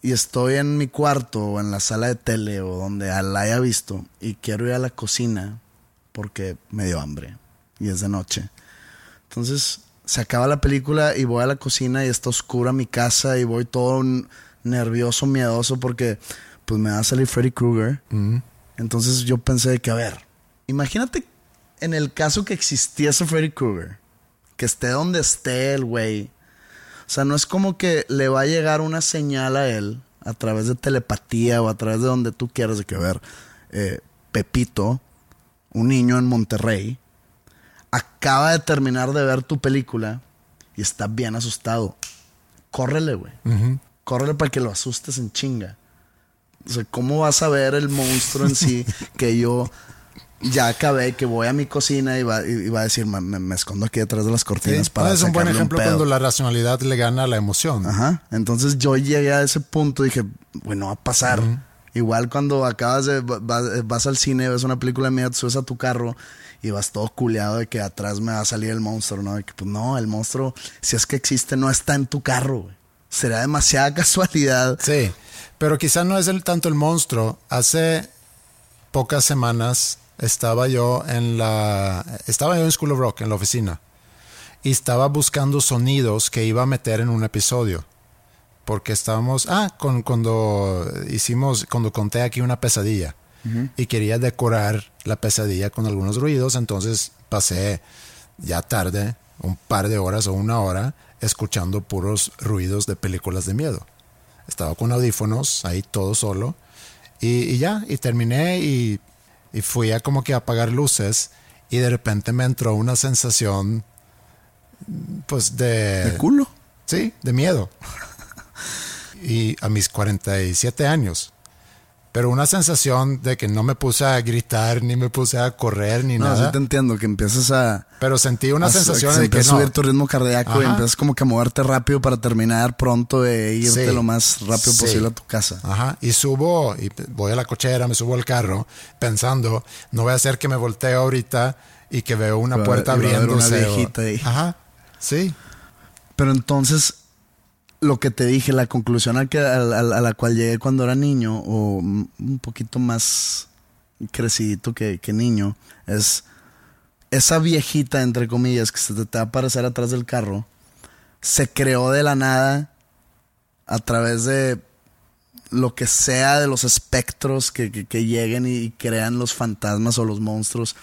y estoy en mi cuarto o en la sala de tele o donde la haya visto y quiero ir a la cocina porque me dio hambre y es de noche. Entonces se acaba la película y voy a la cocina y está oscura mi casa y voy todo nervioso, miedoso porque pues me va a salir Freddy Krueger. Entonces yo pensé que, a ver, imagínate en el caso que existiese Freddy Krueger, que esté donde esté el güey. O sea, no es como que le va a llegar una señal a él a través de telepatía o a través de donde tú quieras de que ver, eh, Pepito, un niño en Monterrey, acaba de terminar de ver tu película y está bien asustado. Córrele, güey. Córrele para que lo asustes en chinga. O sea, ¿cómo vas a ver el monstruo en sí que yo ya acabé, que voy a mi cocina y va, y va a decir, me, escondo aquí detrás de las cortinas Sí, para es un buen ejemplo pedo"? cuando la racionalidad le gana a la emoción. Ajá. Entonces yo llegué a ese punto y dije, bueno, va a pasar. Igual cuando acabas de, va- va- vas al cine, ves una película mía, te subes a tu carro y vas todo culeado de que atrás me va a salir el monstruo, ¿no? De que pues no, el monstruo, si es que existe, no está en tu carro, güey. Será demasiada casualidad. Sí, pero quizá no es el, tanto el monstruo. Hace pocas semanas estaba yo en la estaba yo en School of Rock en la oficina y estaba buscando sonidos que iba a meter en un episodio porque estábamos ah con, cuando hicimos cuando conté aquí una pesadilla y quería decorar la pesadilla con algunos ruidos entonces pasé ya tarde un par de horas o una hora escuchando puros ruidos de películas de miedo. Estaba con audífonos ahí todo solo y, y ya, y terminé y, y fui a como que apagar luces y de repente me entró una sensación pues de... ¿De culo? Sí, de miedo. Y a mis 47 años. Pero una sensación de que no me puse a gritar, ni me puse a correr, ni No, nada. sí te entiendo, que empiezas a... Pero sentí una a- sensación que de que no. a subir tu ritmo cardíaco y Ajá. empiezas como que a moverte rápido para terminar pronto e irte Sí. lo más rápido Sí. posible a tu casa. Ajá. Y subo, y voy a la cochera, me subo al carro, pensando, no voy a hacer que me voltee ahorita y que veo una haber- puerta y una abriéndose. o- viejita ahí. Ajá. Sí. Pero entonces, lo que te dije, la conclusión a, que, a, la cual llegué cuando era niño, o un poquito más crecidito que, que niño, es esa viejita, entre comillas, que se te, va a aparecer atrás del carro, se creó de la nada a través de lo que sea de los espectros que- que lleguen y crean los fantasmas o los monstruos,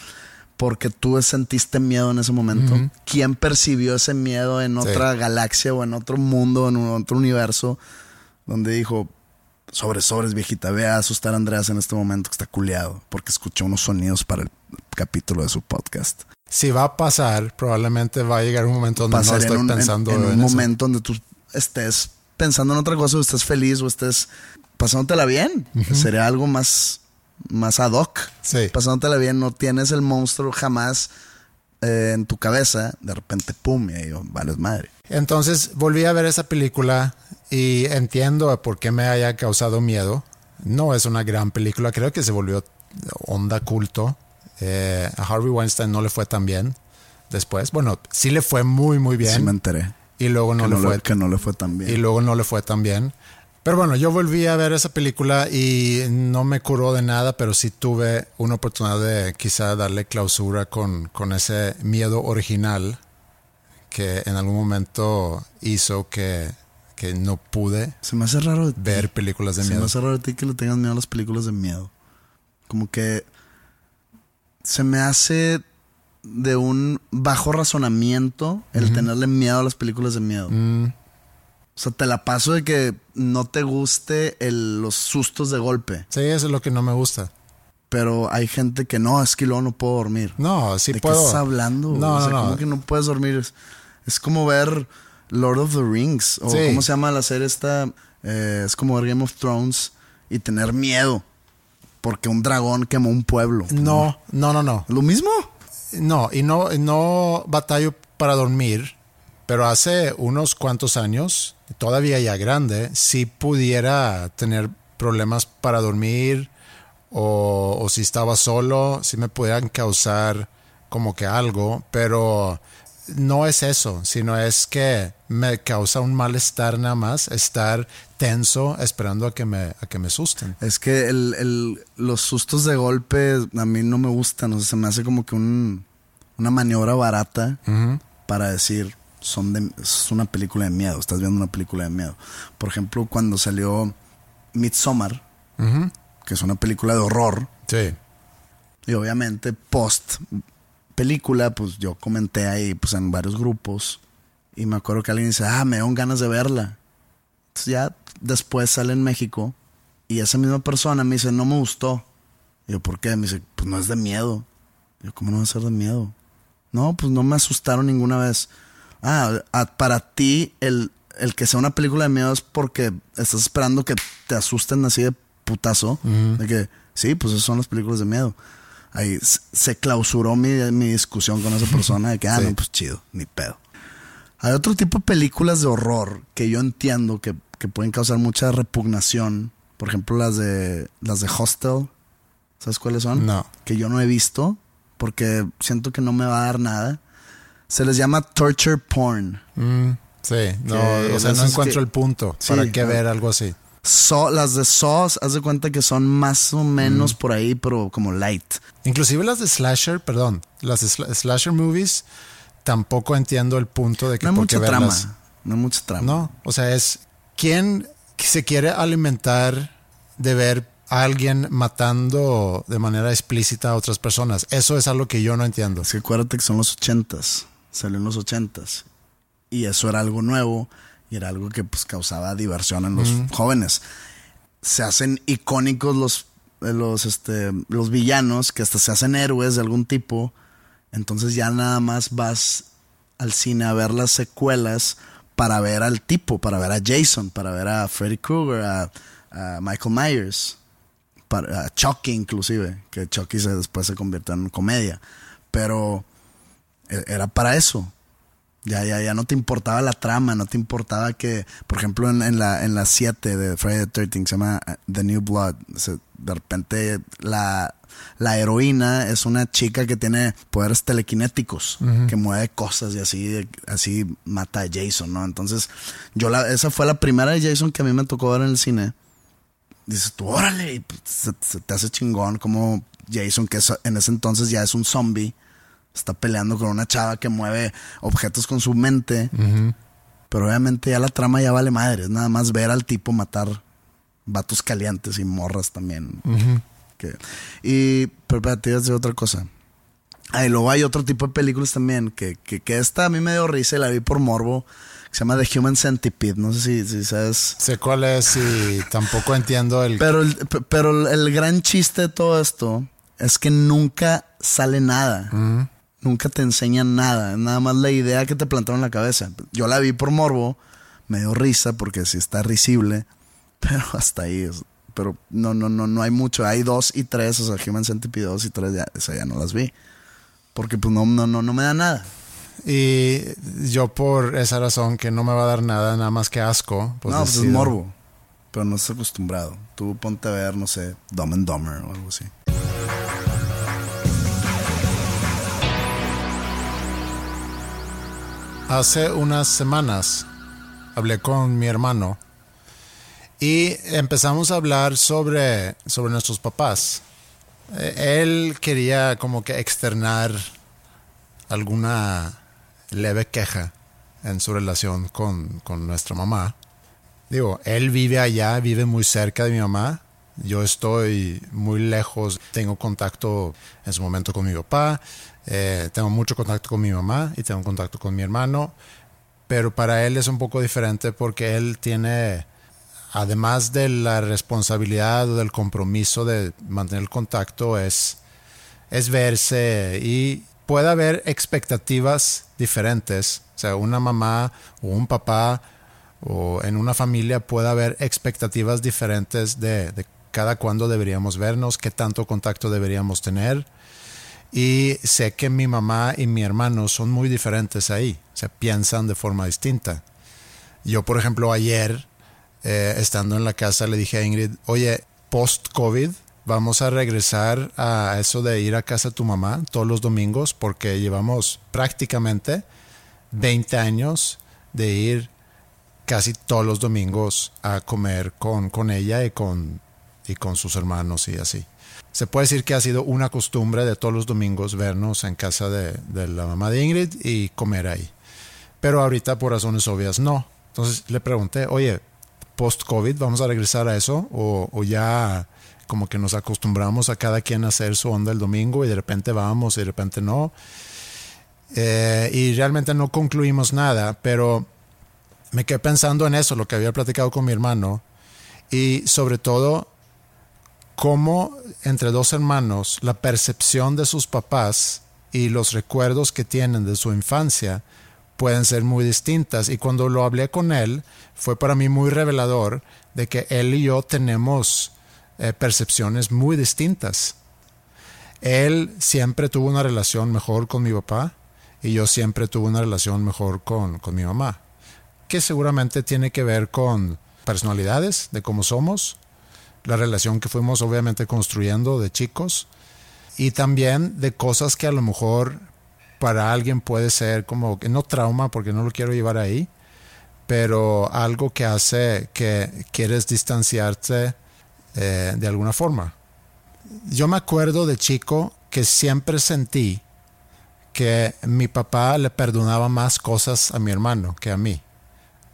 porque tú sentiste miedo en ese momento. ¿Quién percibió ese miedo en otra galaxia o en otro mundo, en un- otro universo, donde dijo, sobres, sobres, viejita, ve a asustar a Andreas en este momento que está culeado, porque escuchó unos sonidos para el capítulo de su podcast. Si va a pasar, probablemente va a llegar un momento donde no estoy en un, en- pensando en un en eso. momento donde tú estés pensando en otra cosa, o estés feliz, o estés pasándotela bien. Sería algo más, más ad hoc. Sí. Pasándotela bien, no tienes el monstruo jamás eh, en tu cabeza, de repente, pum, y ahí, oh, vales madre. Entonces volví a ver esa película y entiendo por qué me haya causado miedo. No es una gran película, creo que se volvió onda culto. Eh, a Harvey Weinstein no le fue tan bien después. Bueno, sí le fue muy, muy bien. Sí me enteré. y luego no que, le no fue que no le fue tan bien. y luego no le fue tan bien. Pero bueno, yo volví a ver esa película y no me curó de nada, pero sí tuve una oportunidad de quizá darle clausura con, con ese miedo original que en algún momento hizo que, que no pude Se me hace raro de ti. ver películas de Se me miedo. hace raro de ti que le tengas miedo a las películas de miedo. Como que se me hace de un bajo razonamiento el tenerle miedo a las películas de miedo. Mm, sea, te la paso de que no te guste el- los sustos de golpe. sí, eso es lo que no me gusta. Pero hay gente que no, es que luego no puedo dormir. No, sí ¿De puedo. qué estás hablando? No, o sea, no, no. ¿cómo que no puedes dormir? Es, es como ver Lord of the Rings. O Sí. cómo se llama la serie esta. Eh, es como ver Game of Thrones y tener miedo. Porque un dragón quemó un pueblo. No, no, no, no. ¿Lo mismo? No, y no, no batallo para dormir, pero hace unos cuantos años, todavía ya grande, si pudiera tener problemas para dormir o, o si estaba solo, si me pudieran causar como que algo, pero no es eso, sino es que me causa un malestar nada más estar tenso esperando a que me, a que me asusten. Es que el, el- los sustos de golpe a mí no me gustan. O sea, se me hace como que un, una maniobra barata para decir, son de, es una película de miedo. Estás viendo una película de miedo. Por ejemplo, cuando salió Midsommar, que es una película de horror, Sí. y obviamente post película, pues yo comenté ahí pues en varios grupos y me acuerdo que alguien dice, ah, me dieron ganas de verla. Entonces ya después sale en México y esa misma persona me dice, no me gustó. Y yo, ¿por qué? Me dice, pues no es de miedo. Y yo, ¿cómo no va a ser de miedo? No, pues no me asustaron ninguna vez. Ah, a- para ti el, el que sea una película de miedo es porque estás esperando que te asusten así de putazo. De que, sí, pues esas son las películas de miedo. Ahí se clausuró mi, mi discusión con esa persona de que, ah, Sí. no, pues chido, ni pedo. Hay otro tipo de películas de horror que yo entiendo que, que pueden causar mucha repugnación. Por ejemplo, las de las de Hostel. ¿Sabes cuáles son? No. Que yo no he visto porque siento que no me va a dar nada. Se les llama torture porn. Mm, sí, no, Que o sea, no encuentro que- el punto Sí, para qué ver algo así. Las de Saw, haz de cuenta que son más o Mm. menos por ahí, pero como light. Inclusive las de slasher, perdón, las de sla- slasher movies, tampoco entiendo el punto de que No hay por qué mucha trama. verlas. No hay mucha trama. No, o sea, es quién se quiere alimentar de ver a alguien matando de manera explícita a otras personas. Eso es algo que yo no entiendo. Es que acuérdate que son los ochentas. Salió en los ochentas. Y eso era algo nuevo. Y era algo que pues causaba diversión en los jóvenes. Se hacen icónicos los, eh, los, este, los villanos, que hasta se hacen héroes de algún tipo. Entonces ya nada más vas al cine a ver las secuelas para ver al tipo, para ver a Jason, para ver a Freddy Krueger, a, a Michael Myers. para Chucky inclusive, que Chucky se, después se convirtió en comedia, pero era para eso. Ya, ya, ya no te importaba la trama, no te importaba que, por ejemplo, en, en la en la 7 de Friday the 13 se llama uh, The New Blood, de repente la, la heroína es una chica que tiene poderes telequinéticos, que mueve cosas y así, así mata a Jason, ¿no? Entonces, yo la, esa fue la primera de Jason que a mí me tocó ver en el cine. Dices tú, órale, y pues, se, te hace chingón como Jason, que en ese entonces ya es un zombie, está peleando con una chava que mueve objetos con su mente. Pero obviamente ya la trama ya vale madre. Es nada más ver al tipo matar vatos calientes y morras también. y, pero para ti es otra cosa. Ah, y luego hay otro tipo de películas también que, que, esta a mí me dio risa y la vi por morbo. Que se llama The Human Centipede. No sé si, si sabes. Sé cuál es y tampoco entiendo el. Pero, el, pero el gran chiste de todo esto es que nunca sale nada. Nunca te enseñan nada. Nada más la idea que te plantaron en la cabeza. Yo la vi por morbo. Me dio risa porque si está risible. Pero hasta ahí. pero no, no, no, no hay mucho. Hay dos y tres. O sea, Human Centipede 2 y 3 ya, ya no las vi. Porque pues no, no, no, no me da nada. Y yo por esa razón que no me va a dar nada, nada más que asco. Pues no, pues es morbo. Pero no estás acostumbrado. Tú ponte a ver, no sé, Dumb and Dumber o algo así. Hace unas semanas hablé con mi hermano y empezamos a hablar sobre, sobre nuestros papás. Eh, él quería como que externar alguna leve queja en su relación con, con nuestra mamá. Digo, él vive allá, vive muy cerca de mi mamá. Yo estoy muy lejos, tengo contacto en su momento con mi papá, eh, tengo mucho contacto con mi mamá y tengo contacto con mi hermano, pero para él es un poco diferente porque él tiene además de la responsabilidad o del compromiso de mantener el contacto, es, es verse y puede haber expectativas diferentes. O sea, una mamá o un papá o en una familia puede haber expectativas diferentes de, de cada cuándo deberíamos vernos, qué tanto contacto deberíamos tener. Y sé que mi mamá y mi hermano son muy diferentes ahí, o sea, piensan de forma distinta. Yo, por ejemplo, ayer eh, estando en la casa, le dije a Ingrid, oye, post-COVID, vamos a regresar a eso de ir a casa de tu mamá todos los domingos, porque llevamos prácticamente 20 años de ir casi todos los domingos a comer con, con ella y con, y con sus hermanos y así. Se puede decir que ha sido una costumbre de todos los domingos vernos en casa de, de la mamá de Ingrid y comer ahí. Pero ahorita por razones obvias no. Entonces le pregunté, oye, post-COVID, vamos a regresar a eso o, ya como que nos acostumbramos a cada quien a hacer su onda el domingo y de repente vamos y de repente no. Eh, y realmente no concluimos nada, pero me quedé pensando en eso, lo que había platicado con mi hermano y sobre todo cómo entre dos hermanos la percepción de sus papás y los recuerdos que tienen de su infancia pueden ser muy distintas. Y cuando lo hablé con él, fue para mí muy revelador de que él y yo tenemos eh, percepciones muy distintas. Él siempre tuvo una relación mejor con mi papá y yo siempre tuve una relación mejor con, con mi mamá, que seguramente tiene que ver con personalidades, de cómo somos, la relación que fuimos obviamente construyendo de chicos y también de cosas que a lo mejor para alguien puede ser como que no trauma porque no lo quiero llevar ahí, pero algo que hace que quieres distanciarte eh, de alguna forma. Yo me acuerdo de chico que siempre sentí que mi papá le perdonaba más cosas a mi hermano que a mí.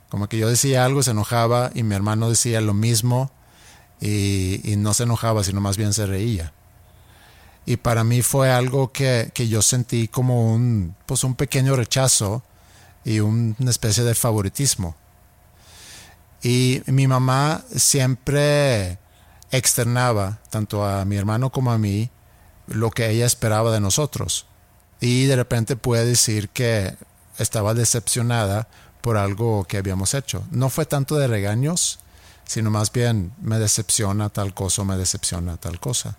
Como que yo decía algo, se enojaba y mi hermano decía lo mismo y, no se enojaba, sino más bien se reía. Y para mí fue algo que, yo sentí como un, pues un pequeño rechazo y una especie de favoritismo. Y mi mamá siempre externaba, tanto a mi hermano como a mí, lo que ella esperaba de nosotros. Y de repente puede decir que estaba decepcionada por algo que habíamos hecho. No fue tanto de regaños, sino más bien me decepciona tal cosa o me decepciona tal cosa.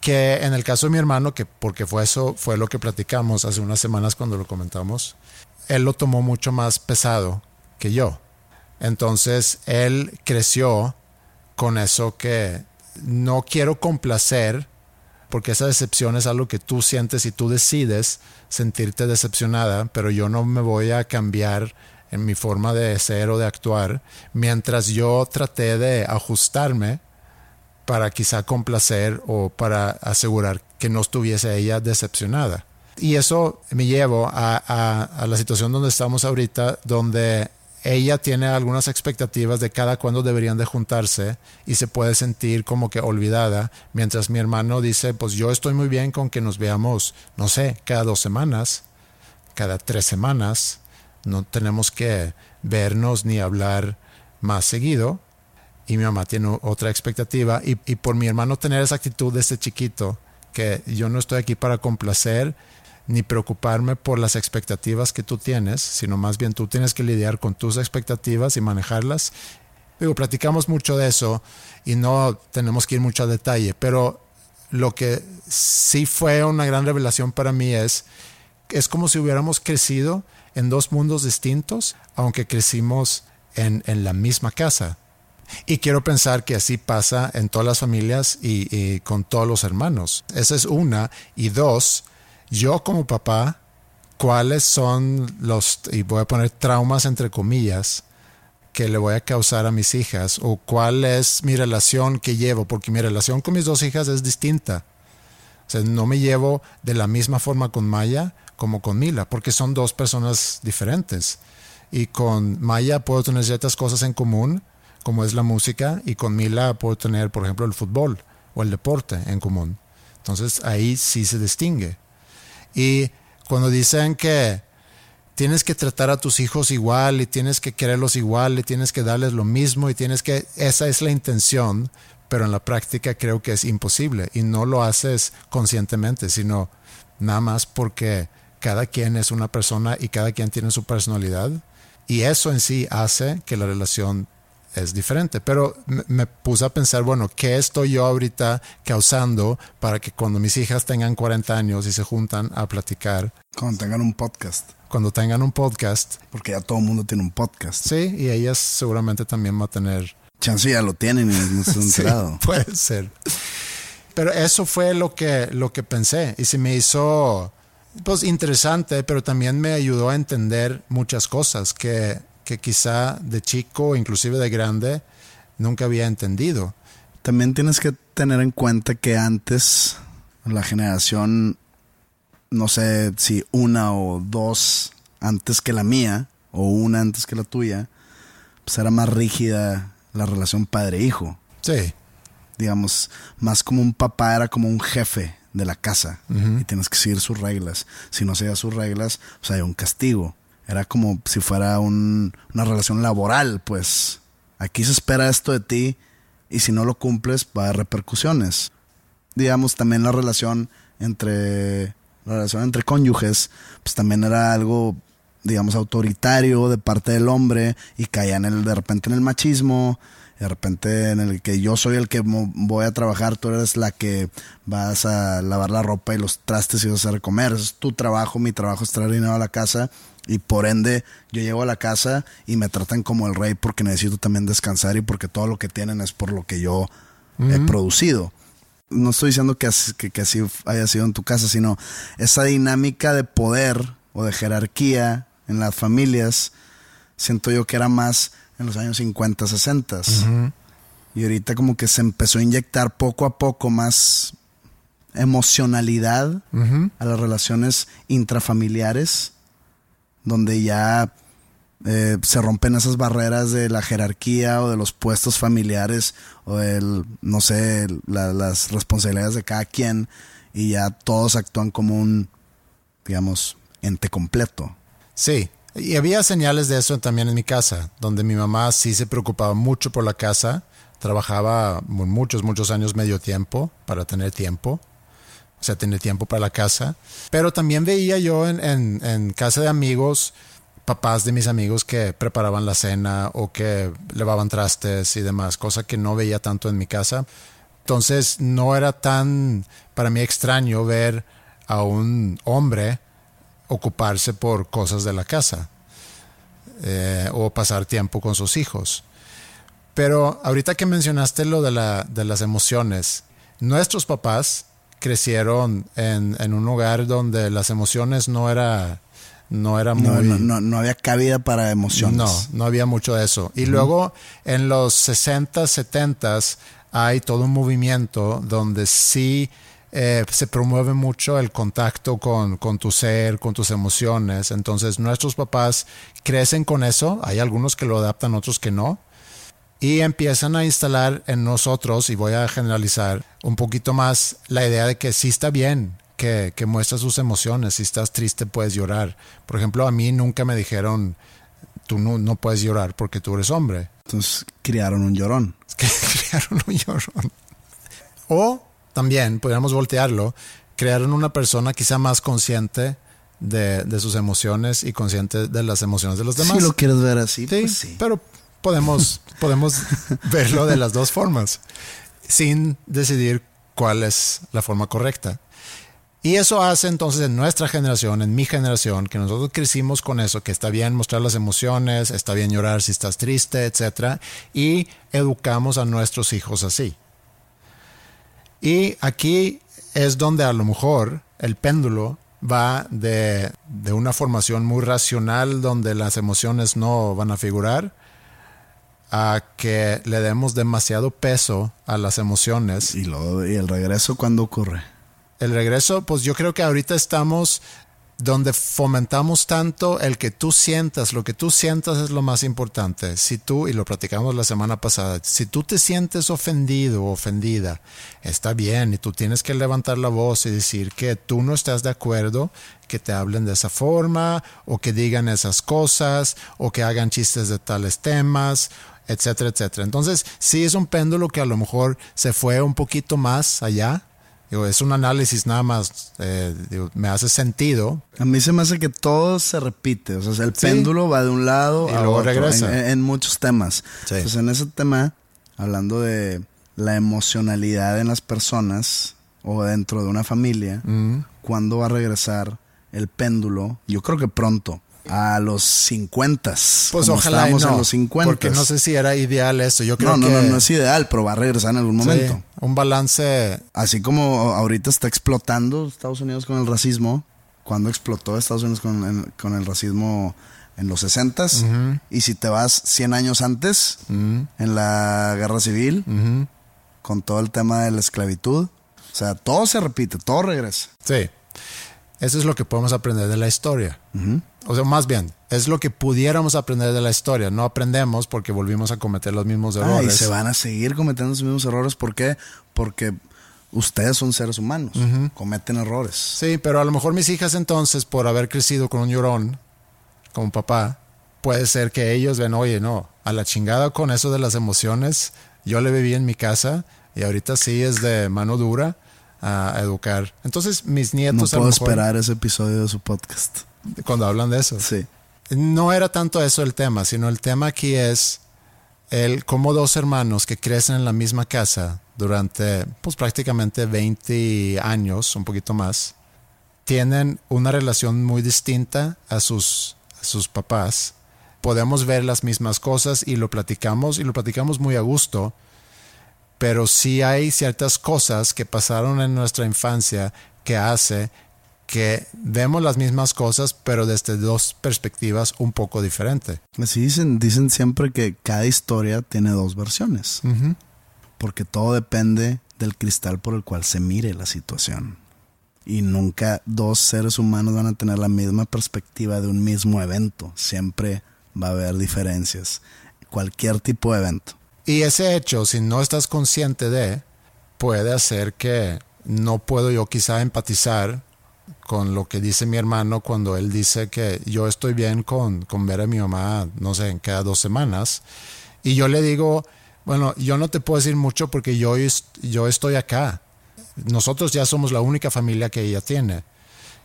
Que en el caso de mi hermano, que porque fue eso, fue lo que platicamos hace unas semanas cuando lo comentamos, él lo tomó mucho más pesado que yo. Entonces él creció con eso que no quiero complacer, porque esa decepción es algo que tú sientes y tú decides sentirte decepcionada, pero yo no me voy a cambiar en mi forma de ser o de actuar, mientras yo traté de ajustarme para quizá complacer o para asegurar que no estuviese ella decepcionada. Y eso me llevo a, la situación donde estamos ahorita, donde ella tiene algunas expectativas de cada cuándo deberían de juntarse y se puede sentir como que olvidada, mientras mi hermano dice, pues yo estoy muy bien con que nos veamos, no sé, cada dos semanas, cada tres semanas, no tenemos que vernos ni hablar más seguido. Y mi mamá tiene otra expectativa y, y por mi hermano tener esa actitud de este chiquito, que yo no estoy aquí para complacer, ni preocuparme por las expectativas que tú tienes, sino más bien tú tienes que lidiar con tus expectativas y manejarlas. Digo, platicamos mucho de eso y no tenemos que ir mucho a detalle, pero lo que sí fue una gran revelación para mí es, es como si hubiéramos crecido en dos mundos distintos, aunque crecimos en, en la misma casa. Y quiero pensar que así pasa en todas las familias y, con todos los hermanos. Esa es una. Y dos, yo como papá, cuáles son los, y voy a poner traumas entre comillas, que le voy a causar a mis hijas o cuál es mi relación que llevo, porque mi relación con mis dos hijas es distinta. O sea, no me llevo de la misma forma con Maya como con Mila, porque son dos personas diferentes. Y con Maya puedo tener ciertas cosas en común, como es la música, y con Mila puedo tener, por ejemplo, el fútbol o el deporte en común. Entonces ahí sí se distingue. Y cuando dicen que tienes que tratar a tus hijos igual y tienes que quererlos igual y tienes que darles lo mismo y tienes que, esa es la intención, pero en la práctica creo que es imposible y no lo haces conscientemente, sino nada más porque cada quien es una persona y cada quien tiene su personalidad y eso en sí hace que la relación es diferente. Pero me puse a pensar, bueno, ¿qué estoy yo ahorita causando para que cuando mis hijas tengan 40 años y se juntan a platicar? Cuando tengan un podcast. Cuando tengan un podcast. Porque ya todo el mundo tiene un podcast. Sí, y ellas seguramente también va a tener... Chance ya lo tienen y no se han enterado. sí, puede ser. Pero eso fue lo que, lo que pensé y se me hizo pues interesante, pero también me ayudó a entender muchas cosas que que quizá de chico, inclusive de grande, nunca había entendido. También tienes que tener en cuenta que antes la generación, no sé si una o dos antes que la mía, o una antes que la tuya, pues era más rígida la relación padre-hijo. Sí. Digamos, más como un papá era como un jefe de la casa y tienes que seguir sus reglas. Si no seguías sus reglas, pues hay un castigo. Era como si fuera una relación laboral, pues aquí se espera esto de ti y si no lo cumples va a haber repercusiones. Digamos, también la relación entre la relación entre cónyuges, pues también era algo, digamos, autoritario de parte del hombre y caía en el, de repente en el machismo, de repente en el que yo soy el que voy a trabajar, tú eres la que vas a lavar la ropa y los trastes y vas a hacer comer. es tu trabajo, mi trabajo es traer dinero a la casa y por ende yo llego a la casa y me tratan como el rey porque necesito también descansar y porque todo lo que tienen es por lo que yo he producido. No estoy diciendo que, que, así haya sido en tu casa, sino esa dinámica de poder o de jerarquía en las familias, siento yo que era más en los años 50, 60. Y ahorita como que se empezó a inyectar poco a poco más emocionalidad a las relaciones intrafamiliares donde ya eh, se rompen esas barreras de la jerarquía o de los puestos familiares o del, no sé, las responsabilidades de cada quien y ya todos actúan como un, digamos, ente completo. Sí, y había señales de eso también en mi casa, donde mi mamá sí se preocupaba mucho por la casa, trabajaba muchos, muchos años medio tiempo para tener tiempo o sea, tener tiempo para la casa. Pero también veía yo en, casa de amigos papás de mis amigos que preparaban la cena o que lavaban trastes y demás, cosa que no veía tanto en mi casa. Entonces no era tan para mí extraño ver a un hombre ocuparse por cosas de la casa eh, o pasar tiempo con sus hijos. Pero ahorita que mencionaste lo de, la, de las emociones, nuestros papás crecieron en, en, un lugar donde las emociones no era no era muy no, no, había cabida para emociones. No no había mucho de eso. Y luego en los 60 70 hay todo un movimiento donde sí eh, se promueve mucho el contacto con, con, tu ser, con tus emociones. Entonces nuestros papás crecen con eso. Hay algunos que lo adaptan, otros que no. Y empiezan a instalar en nosotros, y voy a generalizar un poquito más, la idea de que sí está bien que, que muestras sus emociones. Si estás triste puedes llorar. Por ejemplo, a mí nunca me dijeron, tú no, no puedes llorar porque tú eres hombre. Entonces criaron un llorón. criaron un llorón. O también podríamos voltearlo, crearon una persona quizá más consciente de, de, sus emociones y consciente de las emociones de los demás. Si lo quieres ver así, sí, pues sí. pero podemos, podemos verlo de las dos formas, sin decidir cuál es la forma correcta. Y eso hace entonces en nuestra generación, en mi generación, que nosotros crecimos con eso, que está bien mostrar las emociones, está bien llorar si estás triste, etc. Y educamos a nuestros hijos así. Y aquí es donde a lo mejor el péndulo va de, de, una formación muy racional donde las emociones no van a figurar a que le demos demasiado peso a las emociones. ¿Y, lo, y el regreso cuándo ocurre? El regreso, pues yo creo que ahorita estamos donde fomentamos tanto el que tú sientas, lo que tú sientas es lo más importante. Si tú, y lo platicamos la semana pasada, si tú te sientes ofendido o ofendida, está bien y tú tienes que levantar la voz y decir que tú no estás de acuerdo que te hablen de esa forma o que digan esas cosas o que hagan chistes de tales temas etcétera, etcétera. Entonces, sí es un péndulo que a lo mejor se fue un poquito más allá, Digo, es un análisis nada más, eh, digo, me hace sentido. A mí se me hace que todo se repite, o sea, el sí. péndulo va de un lado y a luego otro, regresa. En, en, muchos temas. Sí. Entonces, en ese tema, hablando de la emocionalidad en las personas o dentro de una familia, Mm. ¿cuándo va a regresar el péndulo? Yo creo que pronto. A los 50. Pues ojalá y no, en los 50. porque no sé si era ideal esto. Yo creo no, no, que no, no es ideal, pero va a regresar en algún momento. sí, un balance. Así como ahorita está explotando Estados Unidos con el racismo, cuando explotó Estados Unidos con el, con el racismo en los 60 Ujú. y si te vas 100 años antes, en la guerra civil, con todo el tema de la esclavitud, o sea, todo se repite, todo regresa. Sí. Eso es lo que podemos aprender de la historia. O sea, más bien, es lo que pudiéramos aprender de la historia. No aprendemos porque volvimos a cometer los mismos Ah, y errores. se van a seguir cometiendo los mismos errores. ¿Por qué? Porque ustedes son seres humanos, cometen errores. Sí, pero a lo mejor mis hijas entonces, por haber crecido con un llorón, como papá, puede ser que ellos ven, oye, no, a la chingada con eso de las emociones, yo le viví en mi casa y ahorita sí es de mano dura a educar. Entonces mis No nietos a lo puedo mejor, esperar ese episodio de su podcast. cuando hablan de eso. Sí. No era tanto eso el tema, sino el tema aquí es el cómo dos hermanos que crecen en la misma casa durante pues prácticamente 20 años, un poquito más, tienen una relación muy distinta a sus, a sus papás. Podemos ver las mismas cosas y lo platicamos y lo platicamos muy a gusto, pero sí hay ciertas cosas que pasaron en nuestra infancia que hace que vemos las mismas cosas, pero desde dos perspectivas un poco diferentes. Así dicen, dicen siempre que cada historia tiene dos versiones. Porque todo depende del cristal por el cual se mire la situación. Y nunca dos seres humanos van a tener la misma perspectiva de un mismo evento. Siempre va a haber diferencias. Cualquier tipo de evento. Y ese hecho, si no estás consciente de, puede hacer que no puedo yo quizá empatizar con lo que dice mi hermano cuando él dice que yo estoy bien con, con ver a mi mamá, no sé, en cada dos semanas. Y yo le digo, bueno, yo no te puedo decir mucho porque yo, yo estoy acá. Nosotros ya somos la única familia que ella tiene.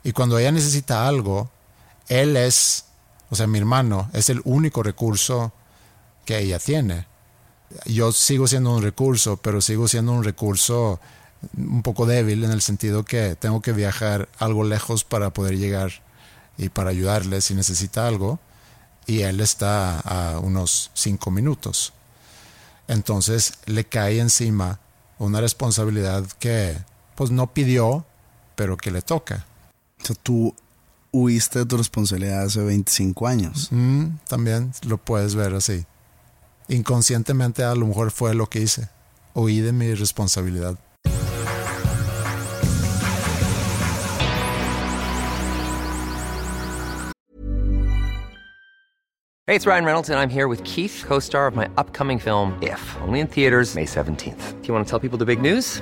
Y cuando ella necesita algo, él es O sea, mi hermano es el único recurso que ella tiene. Yo sigo siendo un recurso, pero sigo siendo un recurso un poco débil en el sentido que tengo que viajar algo lejos para poder llegar y para ayudarle si necesita algo. Y él está a unos cinco minutos. Entonces le cae encima una responsabilidad que pues no pidió, pero que le toca. O sea, tú huiste de tu responsabilidad hace 25 años. Mm, también lo puedes ver así. Inconscientemente a lo mejor fue lo que hice. Huí de mi responsabilidad. Hey, it's Ryan Reynolds, and I'm here with Keith, co star of my upcoming film, If, only in theaters, May 17th. Do you want to tell people the big news?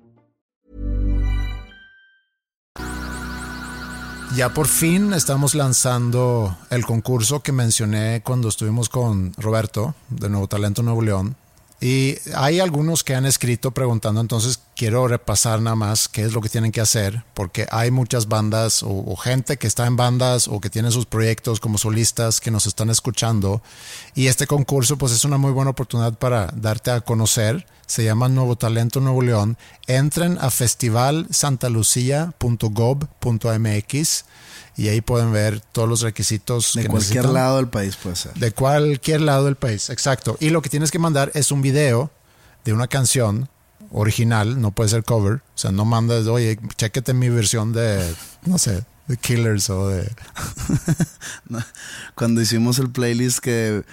Ya por fin estamos lanzando el concurso que mencioné cuando estuvimos con Roberto de Nuevo Talento Nuevo León. Y hay algunos que han escrito preguntando, entonces quiero repasar nada más qué es lo que tienen que hacer, porque hay muchas bandas o, gente que está en bandas o que tiene sus proyectos como solistas que nos están escuchando. Y este concurso pues es una muy buena oportunidad para darte a conocer. Se llama Nuevo Talento Nuevo León. Entren a festivalsantalucia.gov.mx y ahí pueden ver todos los requisitos. De que cualquier necesitan. lado del país puede ser. De cualquier lado del país, exacto. Y lo que tienes que mandar es un video de una canción original, no puede ser cover. O sea, no mandas, oye, chéquete mi versión de, no sé, de Killers o de... Cuando hicimos el playlist que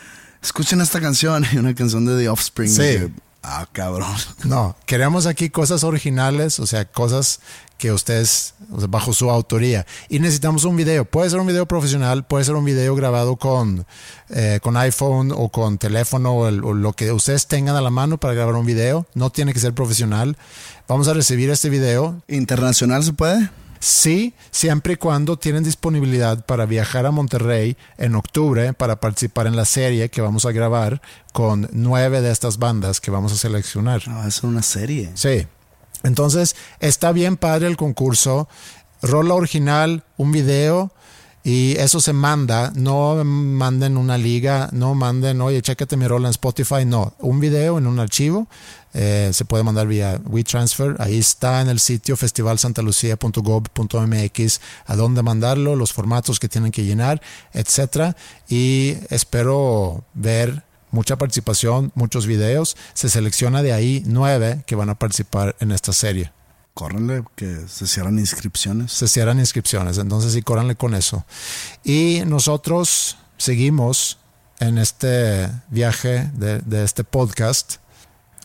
escuchen esta canción y una canción de The Offspring. Sí. que, ah, cabrón. No, queremos aquí cosas originales, o sea, cosas que ustedes, o sea, bajo su autoría. Y necesitamos un video. Puede ser un video profesional, puede ser un video grabado con, eh, con iPhone o con teléfono o, el- o lo que ustedes tengan a la mano para grabar un video. No tiene que ser profesional. Vamos a recibir este video. ¿Internacional se puede? Sí, siempre y cuando tienen disponibilidad para viajar a Monterrey en octubre para participar en la serie que vamos a grabar con nueve de estas bandas que vamos a seleccionar. No, va a ser una serie. Sí. Entonces, está bien padre el concurso. Rola original, un video y eso se manda. No manden una liga, no manden, oye, chécate mi rola en Spotify. No, un video en un archivo. Eh, se puede mandar vía WeTransfer. Ahí está en el sitio festivalsantalucia.gov.mx a dónde mandarlo, los formatos que tienen que llenar, etcétera. Y espero ver mucha participación, muchos videos. Se selecciona de ahí nueve que van a participar en esta serie. Córrenle, que se cierran inscripciones. Se cierran inscripciones, entonces sí, córranle con eso. Y nosotros seguimos en este viaje de, de este podcast.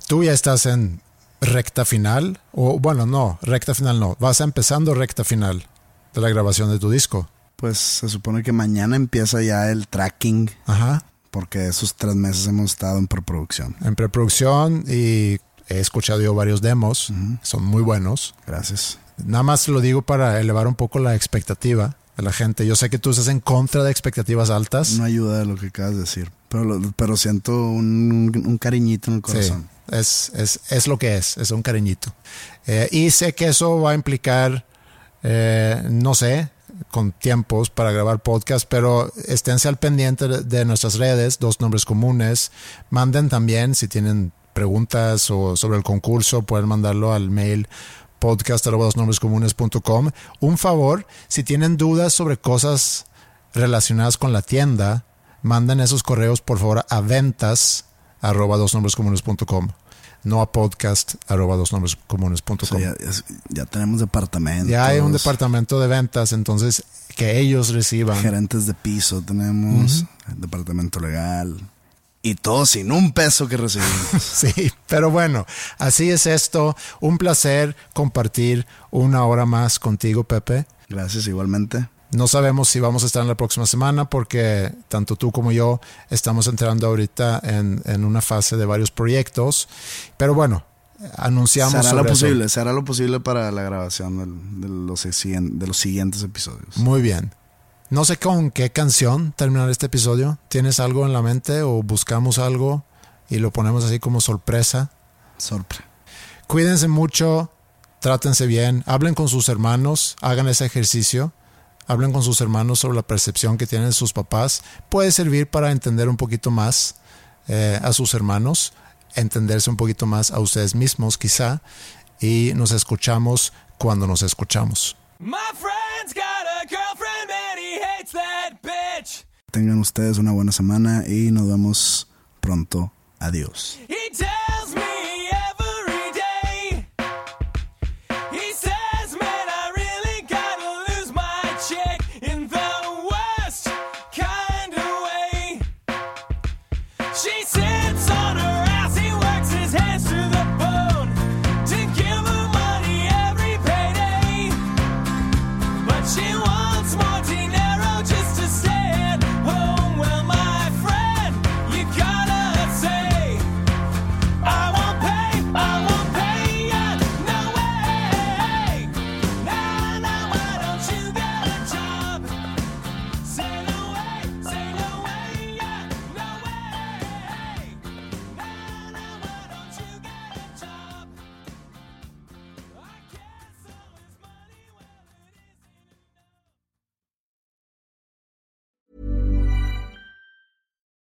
Tú ya estás en recta final, o bueno, no, recta final no, vas empezando recta final de la grabación de tu disco. Pues se supone que mañana empieza ya el tracking, Ajá. porque esos tres meses hemos estado en preproducción. En preproducción y he escuchado yo varios demos, son muy buenos. Gracias. Nada más lo digo para elevar un poco la expectativa de la gente. Yo sé que tú estás en contra de expectativas altas. No ayuda de lo que acabas de decir, pero, pero siento un, un cariñito en el corazón. Sí, es, es, es lo que es, es un cariñito. Eh, y sé que eso va a implicar, eh, no sé, con tiempos para grabar podcast, pero esténse al pendiente de, nuestras redes, dos nombres comunes. Manden también si tienen preguntas o sobre el concurso, pueden mandarlo al mail podcast.com. Un favor, si tienen dudas sobre cosas relacionadas con la tienda, manden esos correos por favor a ventas arroba dosnombrescomunes.com. no a podcast arroba dos nombres comunes.com. O sea, ya, tenemos departamentos. Ya hay un departamento de ventas, entonces que ellos reciban. Gerentes de piso tenemos, departamento legal. Y todo sin un peso que recibimos. Sí, pero bueno, así es esto. Un placer compartir una hora más contigo, Pepe. Gracias igualmente. No sabemos si vamos a estar en la próxima semana porque tanto tú como yo estamos entrando ahorita en, en una fase de varios proyectos. Pero bueno, anunciamos Se hará lo eso. posible, se hará lo posible para la grabación del- de, los, de los siguientes episodios. Muy bien. No sé con qué canción terminar este episodio. ¿Tienes algo en la mente o buscamos algo y lo ponemos así como sorpresa? Sorpre. Cuídense mucho, trátense bien, hablen con sus hermanos, hagan ese ejercicio, hablen con sus hermanos sobre la percepción que tienen de sus papás. Puede servir para entender un poquito más eh, a sus hermanos, entenderse un poquito más a ustedes mismos quizá, y nos escuchamos cuando nos escuchamos. My friend's got a girlfriend and he hates that bitch. Tengan ustedes una buena semana y nos vemos pronto. Adiós.